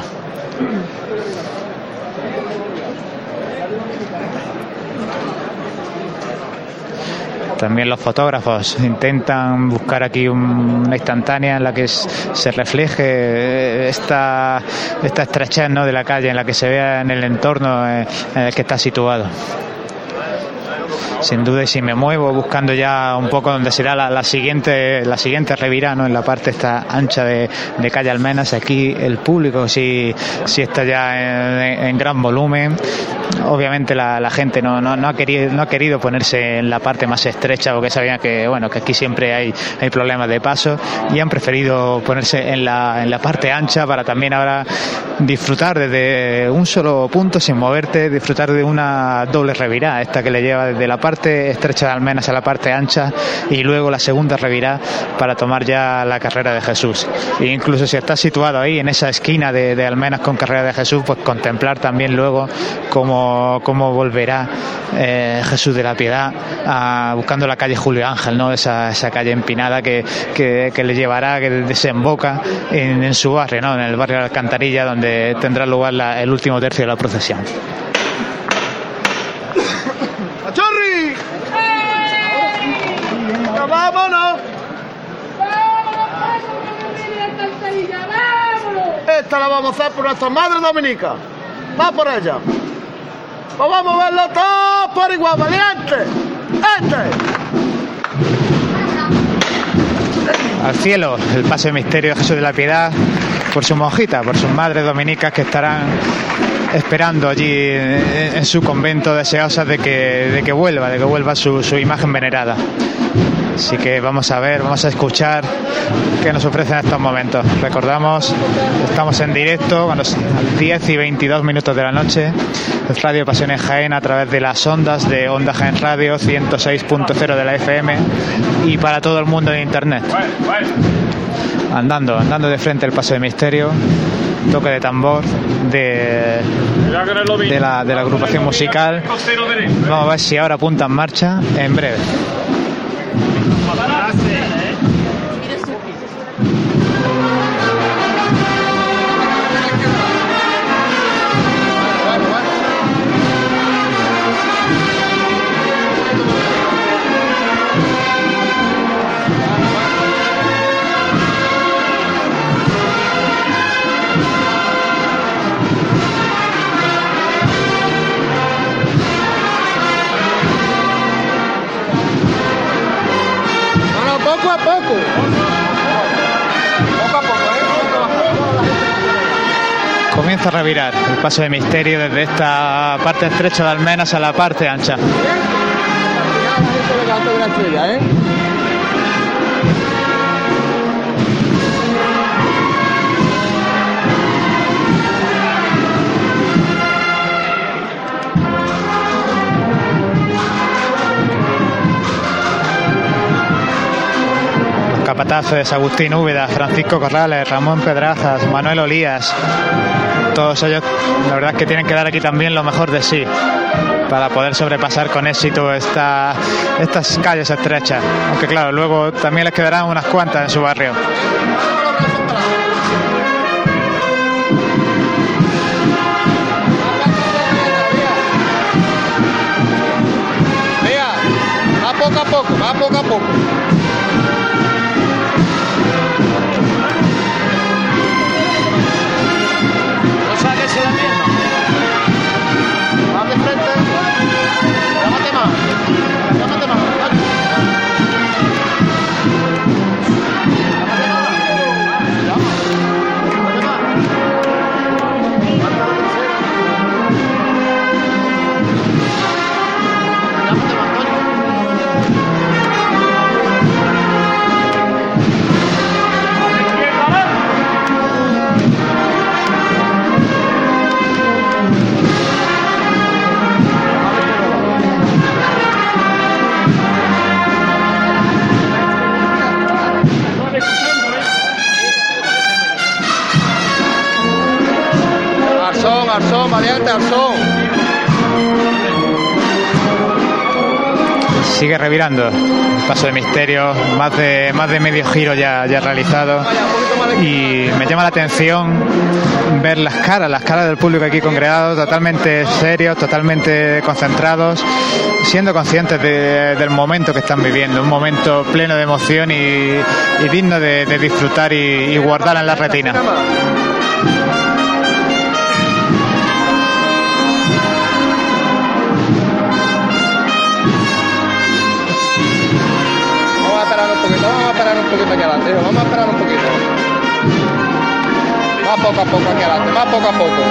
También los fotógrafos intentan buscar aquí un- una instantánea en la que se refleje esta, esta estrechez ¿no? de la calle, en la que se vea en el entorno eh, en el que está situado. Sin duda, y si me muevo buscando ya un poco donde será la, la siguiente la siguiente revirá, ¿no? en la parte esta ancha de, de calle Almenas, aquí el público sí, sí está ya en, en gran volumen. Obviamente la, la gente no, no, no ha querido, no ha querido ponerse en la parte más estrecha porque sabían que, bueno, que aquí siempre hay, hay problemas de paso y han preferido ponerse en la, en la parte ancha para también ahora disfrutar desde un solo punto sin moverte, disfrutar de una doble revirá, esta que le lleva desde la parte estrecha de Almenas a la parte ancha y luego la segunda revirá para tomar ya la carrera de Jesús. E incluso si estás situado ahí en esa esquina de, Almenas con carrera de Jesús, pues contemplar también luego cómo, cómo volverá eh, Jesús de la Piedad buscando la calle Julio Ángel, ¿no? esa, esa calle empinada que, que, le llevará, que desemboca en, su barrio, ¿no? en el barrio de la Alcantarilla, donde tendrá lugar la- el último tercio de la procesión. ¡Chorri! ¡Vámonos! Esta la vamos a hacer por nuestra madre dominica. Va por ella. Pues vamos a verlo todo por igual, valiente. Este. al cielo el paso de misterio de Jesús de la Piedad por su monjita, por sus madres dominicas que estarán esperando allí en, en su convento deseosas de que, de que vuelva, de que vuelva su, su imagen venerada. Así que vamos a ver, vamos a escuchar qué nos ofrecen estos momentos. Recordamos, estamos en directo a las 10 y 22 minutos de la noche. Es Radio Pasiones Jaén a través de las ondas de Onda Jaén Radio 106.0 de la FM y para todo el mundo en Internet. Andando, andando de frente el paso de misterio, toque de tambor de, de, la, de la agrupación musical. Vamos a ver si ahora apunta en marcha en breve. No, no, poco a poco. Poco a poco, ¿eh? Comienza a revirar el paso de misterio desde esta parte estrecha de Almenas a la parte ancha. ¿eh? Capataces Agustín Úbeda, Francisco Corrales, Ramón Pedrazas, Manuel Olías. Todos ellos, la verdad es que tienen que dar aquí también lo mejor de sí para poder sobrepasar con éxito esta, estas calles estrechas. Aunque claro, luego también les quedarán unas cuantas en su barrio. Poco a poco, va poco a poco. 分かっ山田の Arzón, Arzón, valiente, Arzón. sigue revirando. Paso de misterio, más de, más de medio giro ya, ya realizado. Y me llama la atención ver las caras, las caras del público aquí congregado, totalmente serios, totalmente concentrados, siendo conscientes de- del momento que están viviendo, un momento pleno de emoción y, digno de, disfrutar y guardar en la retina. Poquito aquí adelante, vamos a esperar un poquito. Más poco a poco aquí adelante, más poco a poco.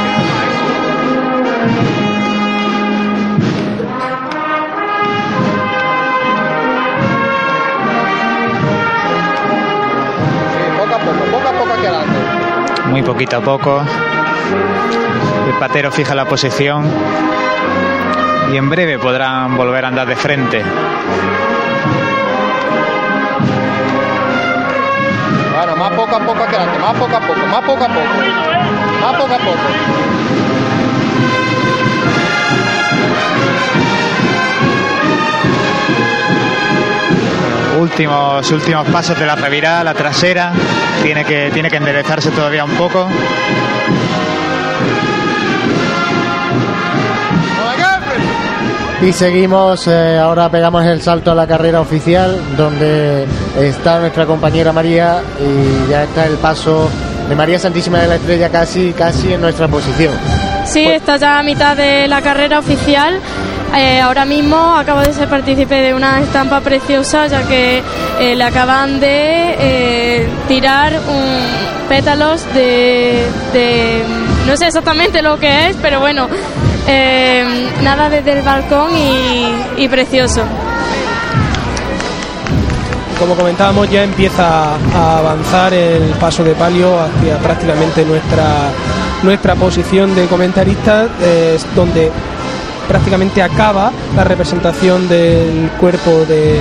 Muy poquito a poco. El patero fija la posición y en breve podrán volver a andar de frente. Más poco a poco adelante, más poco a poco, más poco a poco. Más poco a poco. Últimos, últimos pasos de la revirada, la trasera, tiene que, tiene que enderezarse todavía un poco. Y seguimos, eh, ahora pegamos el salto a la carrera oficial, donde está nuestra compañera María y ya está el paso de María Santísima de la Estrella casi, casi en nuestra posición. Sí, está ya a mitad de la carrera oficial. Eh, ahora mismo acabo de ser partícipe de una estampa preciosa, ya que eh, le acaban de tirar un pétalos de, de- no sé exactamente lo que es, pero bueno, eh, nada desde el balcón y, precioso. Como comentábamos, ya empieza a avanzar el paso de palio hacia prácticamente nuestra, nuestra posición de comentaristas, es donde prácticamente acaba la representación del cuerpo de,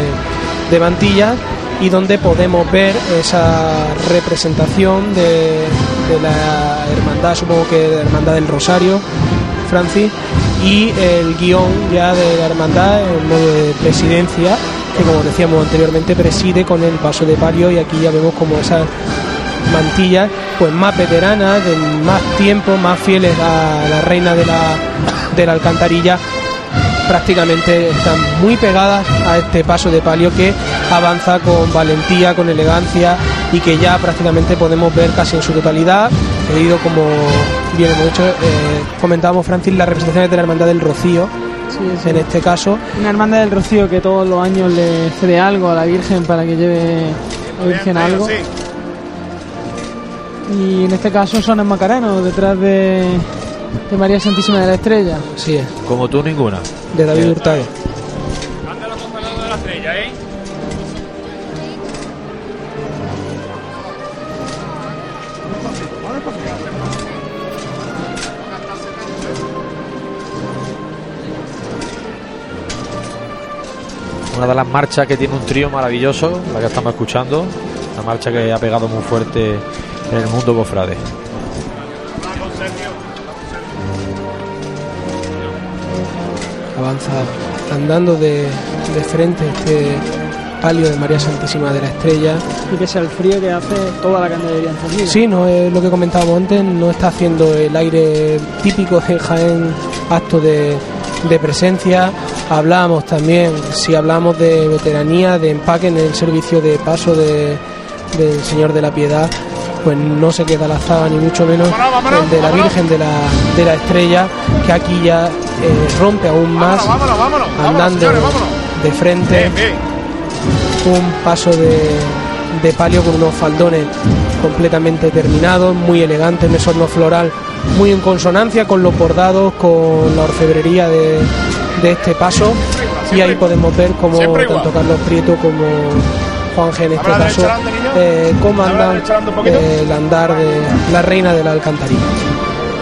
de mantillas y donde podemos ver esa representación de, de la hermandad, supongo que de la hermandad del Rosario, Francis, y el guion ya de la hermandad en modo de presidencia, que como decíamos anteriormente preside con el paso de palio y aquí ya vemos como esas mantillas pues más veteranas, de más tiempo, más fieles a la reina de la, de la alcantarilla, prácticamente están muy pegadas a este paso de palio que avanza con valentía, con elegancia y que ya prácticamente podemos ver casi en su totalidad, debido como bien hemos dicho, eh, comentábamos Francis, las representaciones de la Hermandad del Rocío, en este caso, Una hermandad del Rocío que todos los años le cede algo a la Virgen para que lleve la Virgen algo. Y en este caso son el Macareno, detrás de, de María Santísima de la Estrella. sí Como tú, ninguna. de David Hurtado. Una de las marchas que tiene un trío maravilloso, la que estamos escuchando. Una marcha que ha pegado muy fuerte en el mundo cofrade. avanza andando de, de frente este palio de María Santísima de la Estrella. Y que sea el frío que hace toda la candelería encendida. Sí, no es lo que comentábamos antes, no está haciendo el aire típico de Jaén, acto de, de presencia. Hablábamos también, si hablamos de veteranía, de empaque en el servicio de paso de, del Señor de la Piedad, pues no se queda la zaga ni mucho menos el de la Virgen de la, de la Estrella, que aquí ya eh, rompe aún más, Vámonos, vámonos, vámonos, andando señores, de frente Bien, bien. un paso de, de palio con unos faldones completamente terminados, muy elegantes, un esorno floral muy en consonancia con los bordados, con la orfebrería de, de este paso. Y ahí podemos ver cómo tanto Carlos Prieto como Juan G en este caso eh, comandan eh, el andar de la reina de la alcantarilla.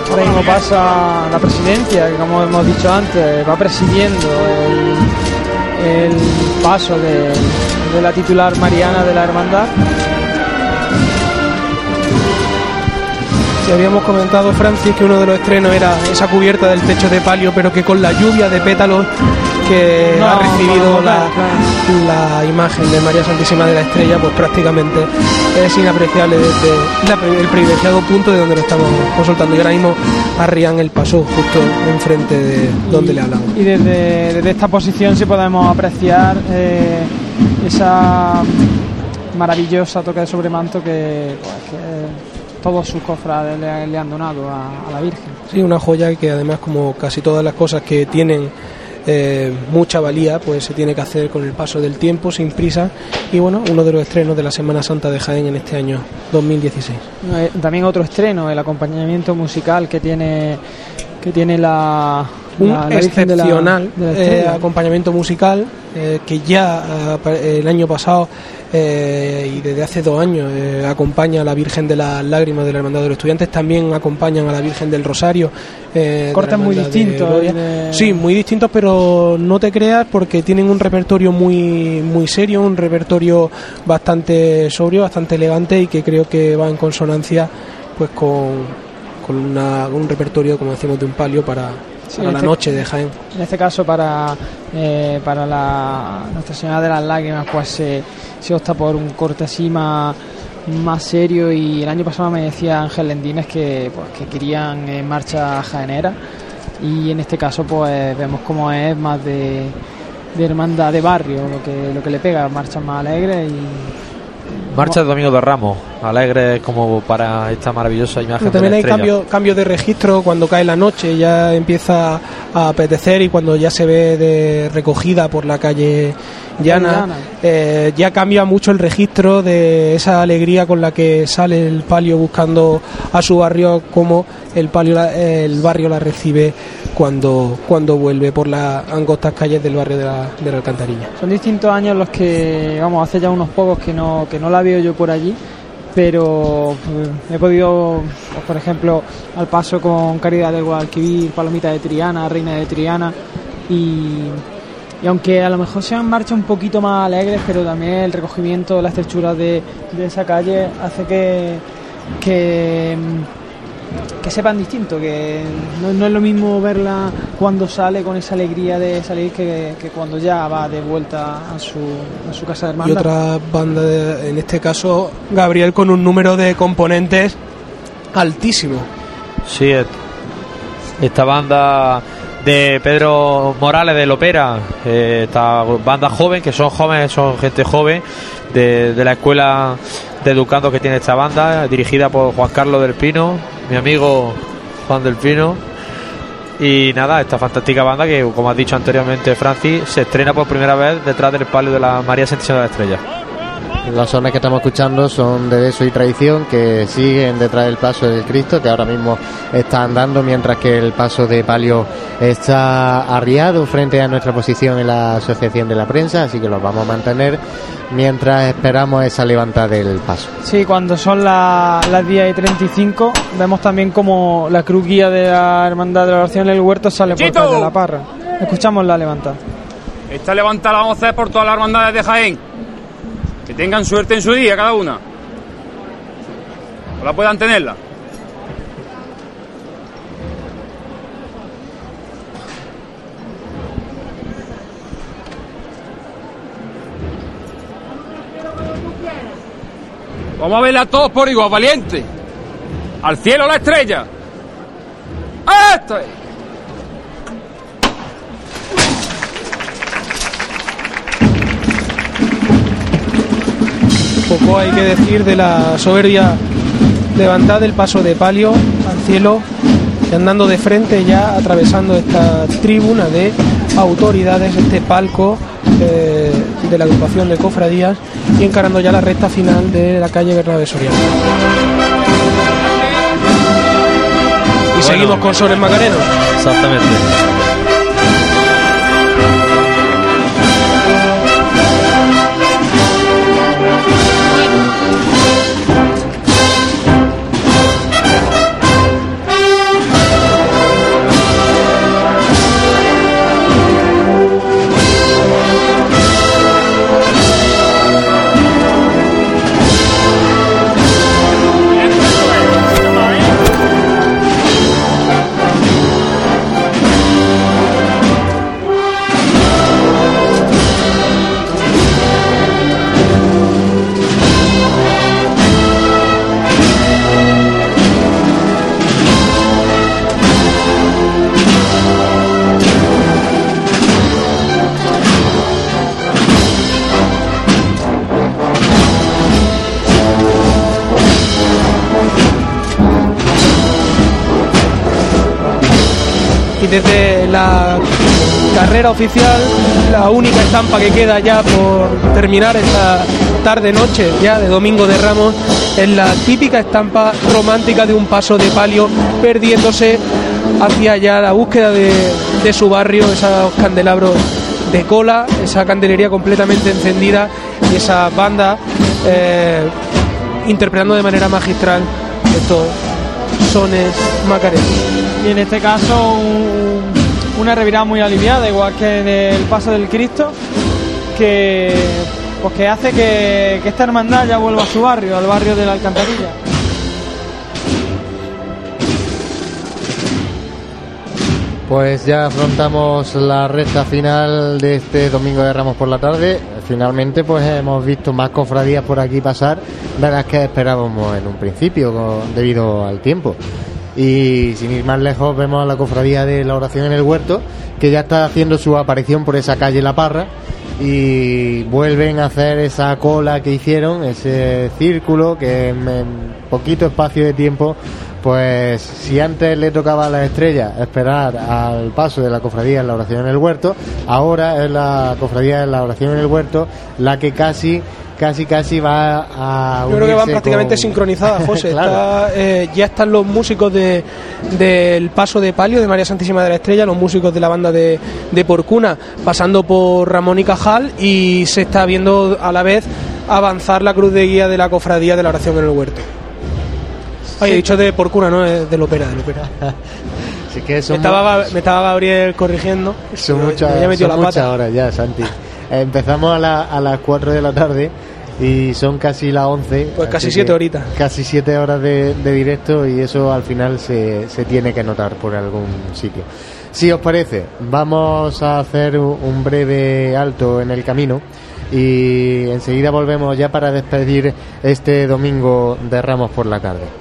Ahora mismo pasa la presidencia, que como hemos dicho antes, va presidiendo el, el paso de, de la titular Mariana de la Hermandad. Habíamos comentado, Francis, que uno de los estrenos era esa cubierta del techo de palio, pero que con la lluvia de pétalos que No, ha recibido no, la, la imagen de María Santísima de la Estrella, pues prácticamente es inapreciable desde la el privilegiado punto de donde lo estamos consultando. Y ahora mismo arrían el paso justo enfrente de donde le hablamos. Y desde, desde esta posición sí podemos apreciar eh, esa maravillosa toca de sobremanto que, pues, que todos sus cofrades le, le han donado a, a la Virgen. Sí, una joya que además, como casi todas las cosas que tienen eh, mucha valía, pues se tiene que hacer con el paso del tiempo, sin prisa. Y bueno, uno de los estrenos de la Semana Santa de Jaén en este año 2016. Eh, también otro estreno, el acompañamiento musical que tiene que tiene la, Un la- la Virgen de la- excepcional de eh, acompañamiento musical eh, que ya eh, el año pasado y desde hace dos años acompaña a la Virgen de las Lágrimas de la Hermandad de los Estudiantes, también acompañan a la Virgen del Rosario. Cortes muy distintos, Sí, muy distintos, pero no te creas porque tienen un repertorio muy, muy serio, un repertorio bastante sobrio, bastante elegante y que creo que va en consonancia pues con, con una- un repertorio, como decimos, de un palio para, Sí, para la este- noche de Jaén. En este caso, para, eh, para la Nuestra Señora de las Lágrimas, pues se, se opta por un corte así más, más serio. Y el año pasado me decía Ángel Lendines que, pues, que querían eh, marcha jaenera. Y en este caso, pues vemos cómo es más de, de hermandad de barrio, lo que, lo que le pega, marchas más alegres y. Marcha de Domingo de Ramos, alegre como para esta maravillosa imagen Pero también de la hay estrella. cambio, cambio de registro cuando cae la noche, ya empieza a apetecer y cuando ya se ve de recogida por la calle llana, eh, ya cambia mucho el registro de esa alegría con la que sale el palio buscando a su barrio, como el palio la- el barrio la recibe cuando, cuando vuelve por las angostas calles del barrio de la, de la Alcantarilla. Son distintos años los que, vamos, hace ya unos pocos que no, que no la veo yo por allí, pero eh, he podido, pues, por ejemplo, al paso con Caridad del Guadalquivir, Palomita de Triana, Reina de Triana, y, y aunque a lo mejor sean marchas un poquito más alegres, pero también el recogimiento, la estrechura de, de esa calle hace que, que que sepan distinto, que no, no es lo mismo verla cuando sale con esa alegría de salir que, que cuando ya va de vuelta a su, a su casa de Y hermandad. otra banda, de- en este caso Gabriel, con un número de componentes altísimo. Sí, esta banda de Pedro Morales de Lopera, eh, esta banda joven, que son jóvenes, son gente joven de, de la escuela de educando que tiene esta banda, dirigida por Juan Carlos del Pino, mi amigo Juan del Pino. Y nada, esta fantástica banda que, como has dicho anteriormente, Francis, se estrena por primera vez detrás del palio de la María Santísima de la Estrella. Las zonas que estamos escuchando son de beso y tradición que siguen detrás del paso del Cristo, que ahora mismo está andando, mientras que el paso de palio está arriado frente a nuestra posición en la Asociación de la Prensa, así que los vamos a mantener mientras esperamos esa levantada del paso. Sí, cuando son la- las 10 y 35, vemos también como la cruz guía de la Hermandad de la Oración del Huerto sale por La Parra. Escuchamos la levantada. Esta levantada la vamos a hacer por todas las hermandades de Jaén. Que tengan suerte en su día cada una. Ojalá puedan tenerla. Vamos a verla todos por igual, valiente. Al cielo la estrella. ¡Esto es! Poco hay que decir de la soberbia levantada del paso de palio al cielo y andando de frente ya atravesando esta tribuna de autoridades, este palco eh, de la agrupación de cofradías y encarando ya la recta final de la calle Bernabé Soriano. Y seguimos con Sores Macareno. Exactamente. Desde la carrera oficial, la única estampa que queda ya por terminar esta tarde-noche ya de Domingo de Ramos es la típica estampa romántica de un paso de palio perdiéndose hacia allá la búsqueda de, de su barrio, esos candelabros de cola, esa candelería completamente encendida y esa banda eh, interpretando de manera magistral estos sones macarenos. Y en este caso un- una revirada muy aliviada, igual que en el paso del Cristo, que, pues hace que, esta hermandad ya vuelva a su barrio, al barrio de la Alcantarilla. Pues ya afrontamos la recta final de este domingo de Ramos por la tarde. Finalmente, pues hemos visto más cofradías por aquí pasar de las que esperábamos en un principio, debido al tiempo. Y sin ir más lejos, vemos a la cofradía de la oración en el huerto, que ya está haciendo su aparición por esa calle La Parra. Y vuelven a hacer esa cola que hicieron, ese círculo que en, poquito espacio de tiempo pues si antes le tocaba a la estrella esperar al paso de la cofradía en la oración en el huerto, ahora es la cofradía en la oración en el huerto la que casi, casi, casi va a. Yo creo que van prácticamente con- sincronizadas, José. Claro. Está, eh, ya están los músicos de, del paso de palio de María Santísima de la Estrella, los músicos de la banda de, de Porcuna, pasando por Ramón y Cajal y se está viendo a la vez avanzar la cruz de guía de la cofradía de la oración en el huerto. Oye, he dicho de Porcuna, no es del ópera, del ópera. Así que Me estaba, me estaba Gabriel corrigiendo. son muchas, me son la muchas horas ya, Santi. Empezamos a, la- a las 4 de la tarde y son casi las 11. Pues casi así siete que horitas. Casi 7 horas de, de directo y eso al final se, se tiene que notar por algún sitio. Si os parece, vamos a hacer un breve alto en el camino y enseguida volvemos ya para despedir este domingo de Ramos por la tarde.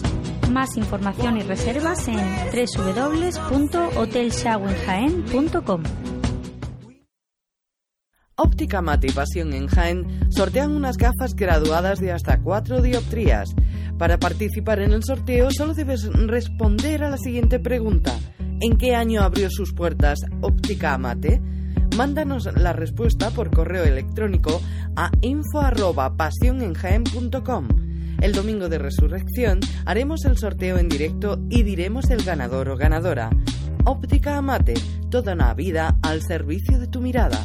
Más información y reservas en www.hotelshawenjaen.com. Óptica Mate y Pasión en Jaén sortean unas gafas graduadas de hasta 4 dioptrías. Para participar en el sorteo solo debes responder a la siguiente pregunta. ¿En qué año abrió sus puertas Óptica Mate? Mándanos la respuesta por correo electrónico a info@pasionenjaen.com. El domingo de resurrección haremos el sorteo en directo y diremos el ganador o ganadora. Óptica Amate, toda una vida al servicio de tu mirada.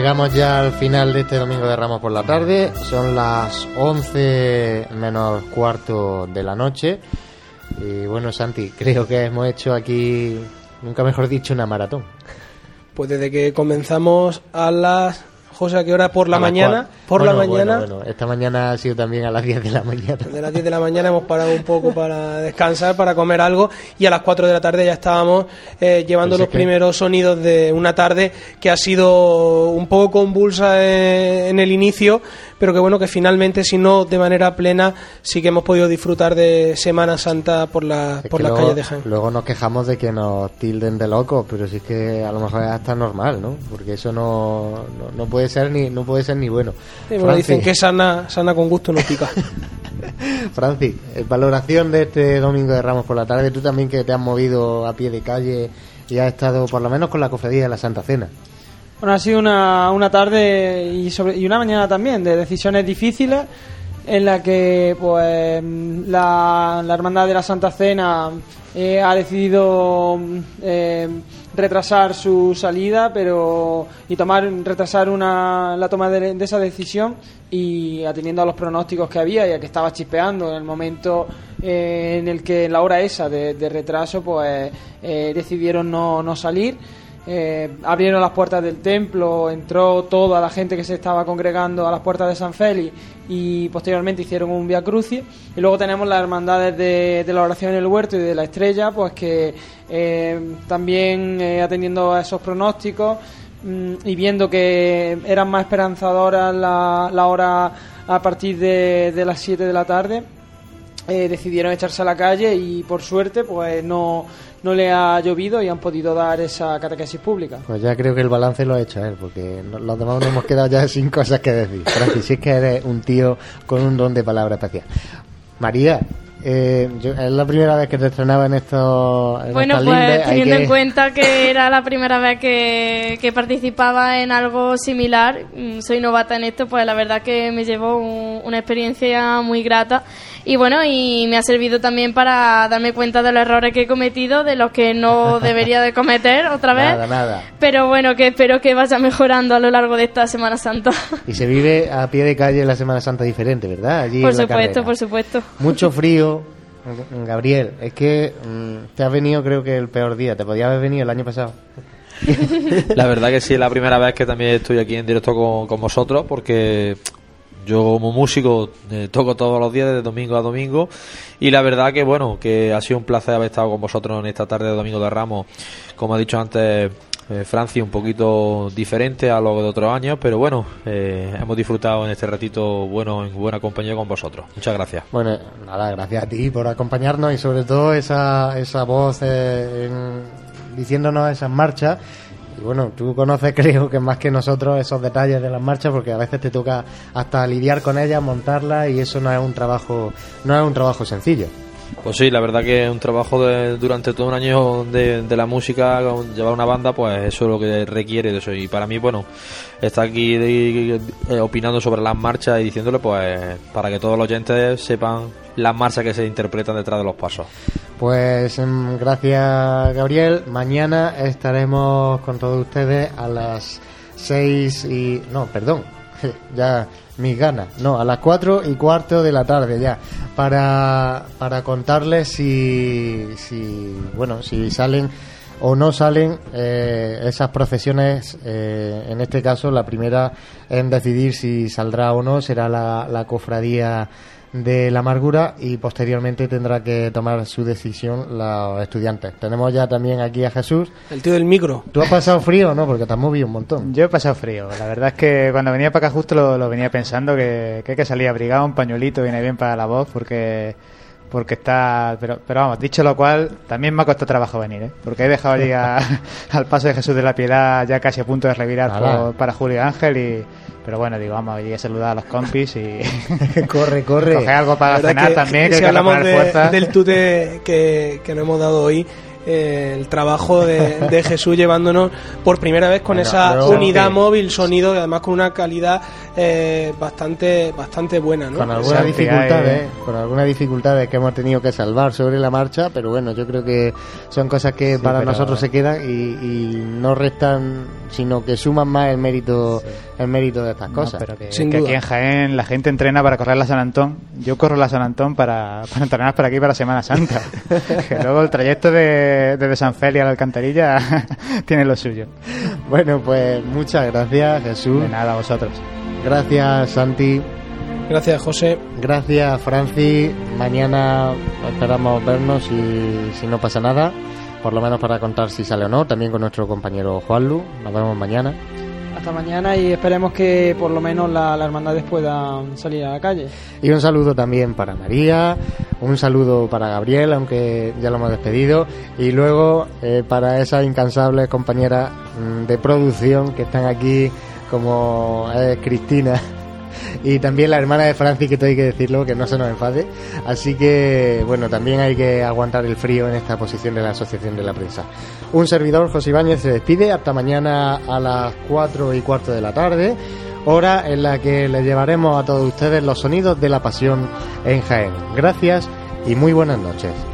Llegamos ya al final de este domingo de Ramos por la tarde. Son las 11 menos cuarto de la noche. Y bueno, Santi, creo que hemos hecho aquí, nunca mejor dicho, una maratón. Pues desde que comenzamos a las... José, ¿a qué hora? Por la A mañana. Por Bueno, la mañana. Bueno, bueno, esta mañana ha sido también a las 10 de la mañana. De las 10 de la mañana hemos parado un poco para descansar, para comer algo y a las 4 de la tarde ya estábamos eh, llevando Pues es los que- primeros sonidos de una tarde que ha sido un poco convulsa en, en el inicio, pero que bueno, que finalmente, si no de manera plena, sí que hemos podido disfrutar de Semana Santa por, la, por las luego, calles de Jaén. luego nos quejamos de que nos tilden de locos, pero si es que a lo mejor es hasta normal, ¿no? Porque eso no, no, no puede ser ni no puede ser ni bueno. Sí, bueno, dicen que sana, sana con gusto no pica. Francis, eh, valoración de este domingo de Ramos por la tarde, tú también que te has movido a pie de calle y has estado por lo menos con la cofradía de la Santa Cena. Bueno, ha sido una, una tarde y, sobre, y una mañana también de decisiones difíciles en la que pues la, la Hermandad de la Santa Cena eh, ha decidido eh, retrasar su salida pero y tomar retrasar una, la toma de, esa decisión y atendiendo a los pronósticos que había y a que estaba chispeando en el momento eh, en el que en la hora esa de, de retraso pues eh, decidieron no, no salir eh, abrieron las puertas del templo, entró toda la gente que se estaba congregando a las puertas de San Félix y posteriormente hicieron un Via Crucis. Y luego tenemos las hermandades de, la oración en el huerto y de la estrella, pues que eh, también eh, atendiendo a esos pronósticos mm, y viendo que eran más esperanzadoras la, la hora a partir de, de las 7 de la tarde, decidieron echarse a la calle y por suerte pues no, no le ha llovido y han podido dar esa catequesis pública. Pues ya creo que el balance lo ha hecho él, porque los demás nos hemos quedado ya sin cosas que decir. Francis, si es que eres un tío con un don de palabra especial. María, eh, yo- es la primera vez que te estrenaba en estos. en Bueno, pues lindes, teniendo que- en cuenta que era la primera vez que, que participaba en algo similar, mm, soy novata en esto, pues la verdad que me llevó un- una experiencia muy grata y bueno, y me ha servido también para darme cuenta de los errores que he cometido, de los que no debería de cometer otra vez. Nada, nada. Pero bueno, que espero que vaya mejorando a lo largo de esta Semana Santa. Y se vive a pie de calle la Semana Santa diferente, ¿verdad? Allí por en supuesto, carrera. por supuesto. Mucho frío. Gabriel, es que mm, te has venido creo que el peor día. Te podía haber venido el año pasado. La verdad que sí, es la primera vez que también estoy aquí en directo con, con vosotros porque yo como músico eh, toco todos los días de domingo a domingo y la verdad que bueno, que ha sido un placer haber estado con vosotros en esta tarde de Domingo de Ramos, como ha dicho antes eh, Franci, un poquito diferente a lo de otros años, pero bueno, eh, hemos disfrutado en este ratito bueno en buena compañía con vosotros. Muchas gracias. Bueno, nada, gracias a ti por acompañarnos y sobre todo esa, esa voz eh, diciéndonos esas marchas. Y bueno, tú conoces creo que más que nosotros esos detalles de las marchas porque a veces te toca hasta lidiar con ellas, montarlas y eso no es un trabajo, no es un trabajo sencillo. Pues sí, la verdad que un trabajo de, durante todo un año de, la música, llevar una banda, pues eso es lo que requiere de eso. Y para mí, bueno, estar aquí de- eh, opinando sobre las marchas y diciéndole, pues, para que todos los oyentes sepan las marchas que se interpretan detrás de los pasos. Pues em, gracias Gabriel. Mañana estaremos con todos ustedes a las 6 y... No, perdón. Ya mis ganas. No, a las 4 y cuarto de la tarde ya. Para, para contarles si, si... Bueno, si salen o no salen eh, esas procesiones, eh, en este caso la primera en decidir si saldrá o no será la, la cofradía de la amargura y posteriormente tendrá que tomar su decisión los estudiantes. Tenemos ya también aquí a Jesús. El tío del micro. ¿Tú has pasado frío o no? Porque te has movido un montón. Yo he pasado frío. La verdad es que cuando venía para acá justo lo, lo venía pensando que, que hay que salir abrigado, un pañuelito viene bien para la voz porque porque está pero, pero vamos, dicho lo cual, también me ha costado trabajo venir, ¿eh? porque he dejado allí a- al paso de Jesús de la Piedad ya casi a punto de revirar por- para Julio Ángel y pero bueno, digo, vamos, allí a saludar a los compis y corre, corre. Coger algo para cenar que, también, que si que hablamos de- fuerza. del tute que, que nos hemos dado hoy, eh, el trabajo de, de Jesús llevándonos por primera vez con Bueno, esa unidad móvil sonido y además con una calidad eh, bastante bastante buena, ¿no? Con algunas dificultades, con algunas dificultades que hemos tenido que salvar sobre la marcha, pero bueno, yo creo que son cosas que Sí, para pero- nosotros se quedan y, y no restan, sino que suman más el mérito, el mérito de estas No, cosas. pero que, que aquí en Jaén la gente entrena para correr la San Antón. Yo corro la San Antón para, para entrenar para aquí para Semana Santa. que luego el trayecto de, desde San Félix a la Alcantarilla tiene lo suyo. Bueno, pues muchas gracias, Jesús. De nada, a vosotros. Gracias, Santi. Gracias, José. Gracias, Franci. Mañana esperamos vernos y si no pasa nada, por lo menos para contar si sale o no, también con nuestro compañero Juanlu. Nos vemos mañana. Hasta mañana y esperemos que por lo menos la- las hermandades puedan salir a la calle. Y un saludo también para María, un saludo para Gabriel, aunque ya lo hemos despedido, y luego eh, para esas incansables compañeras mm, de producción que están aquí, como es Cristina, y también la hermana de Francis, que tengo que decirlo, que no se nos enfade. Así que, bueno, también hay que aguantar el frío en esta posición de la Asociación de la Prensa. Un servidor, José Ibáñez, se despide. Hasta mañana a las 4 y cuarto de la tarde. hora en la que les llevaremos a todos ustedes los sonidos de la pasión en Jaén. Gracias y muy buenas noches.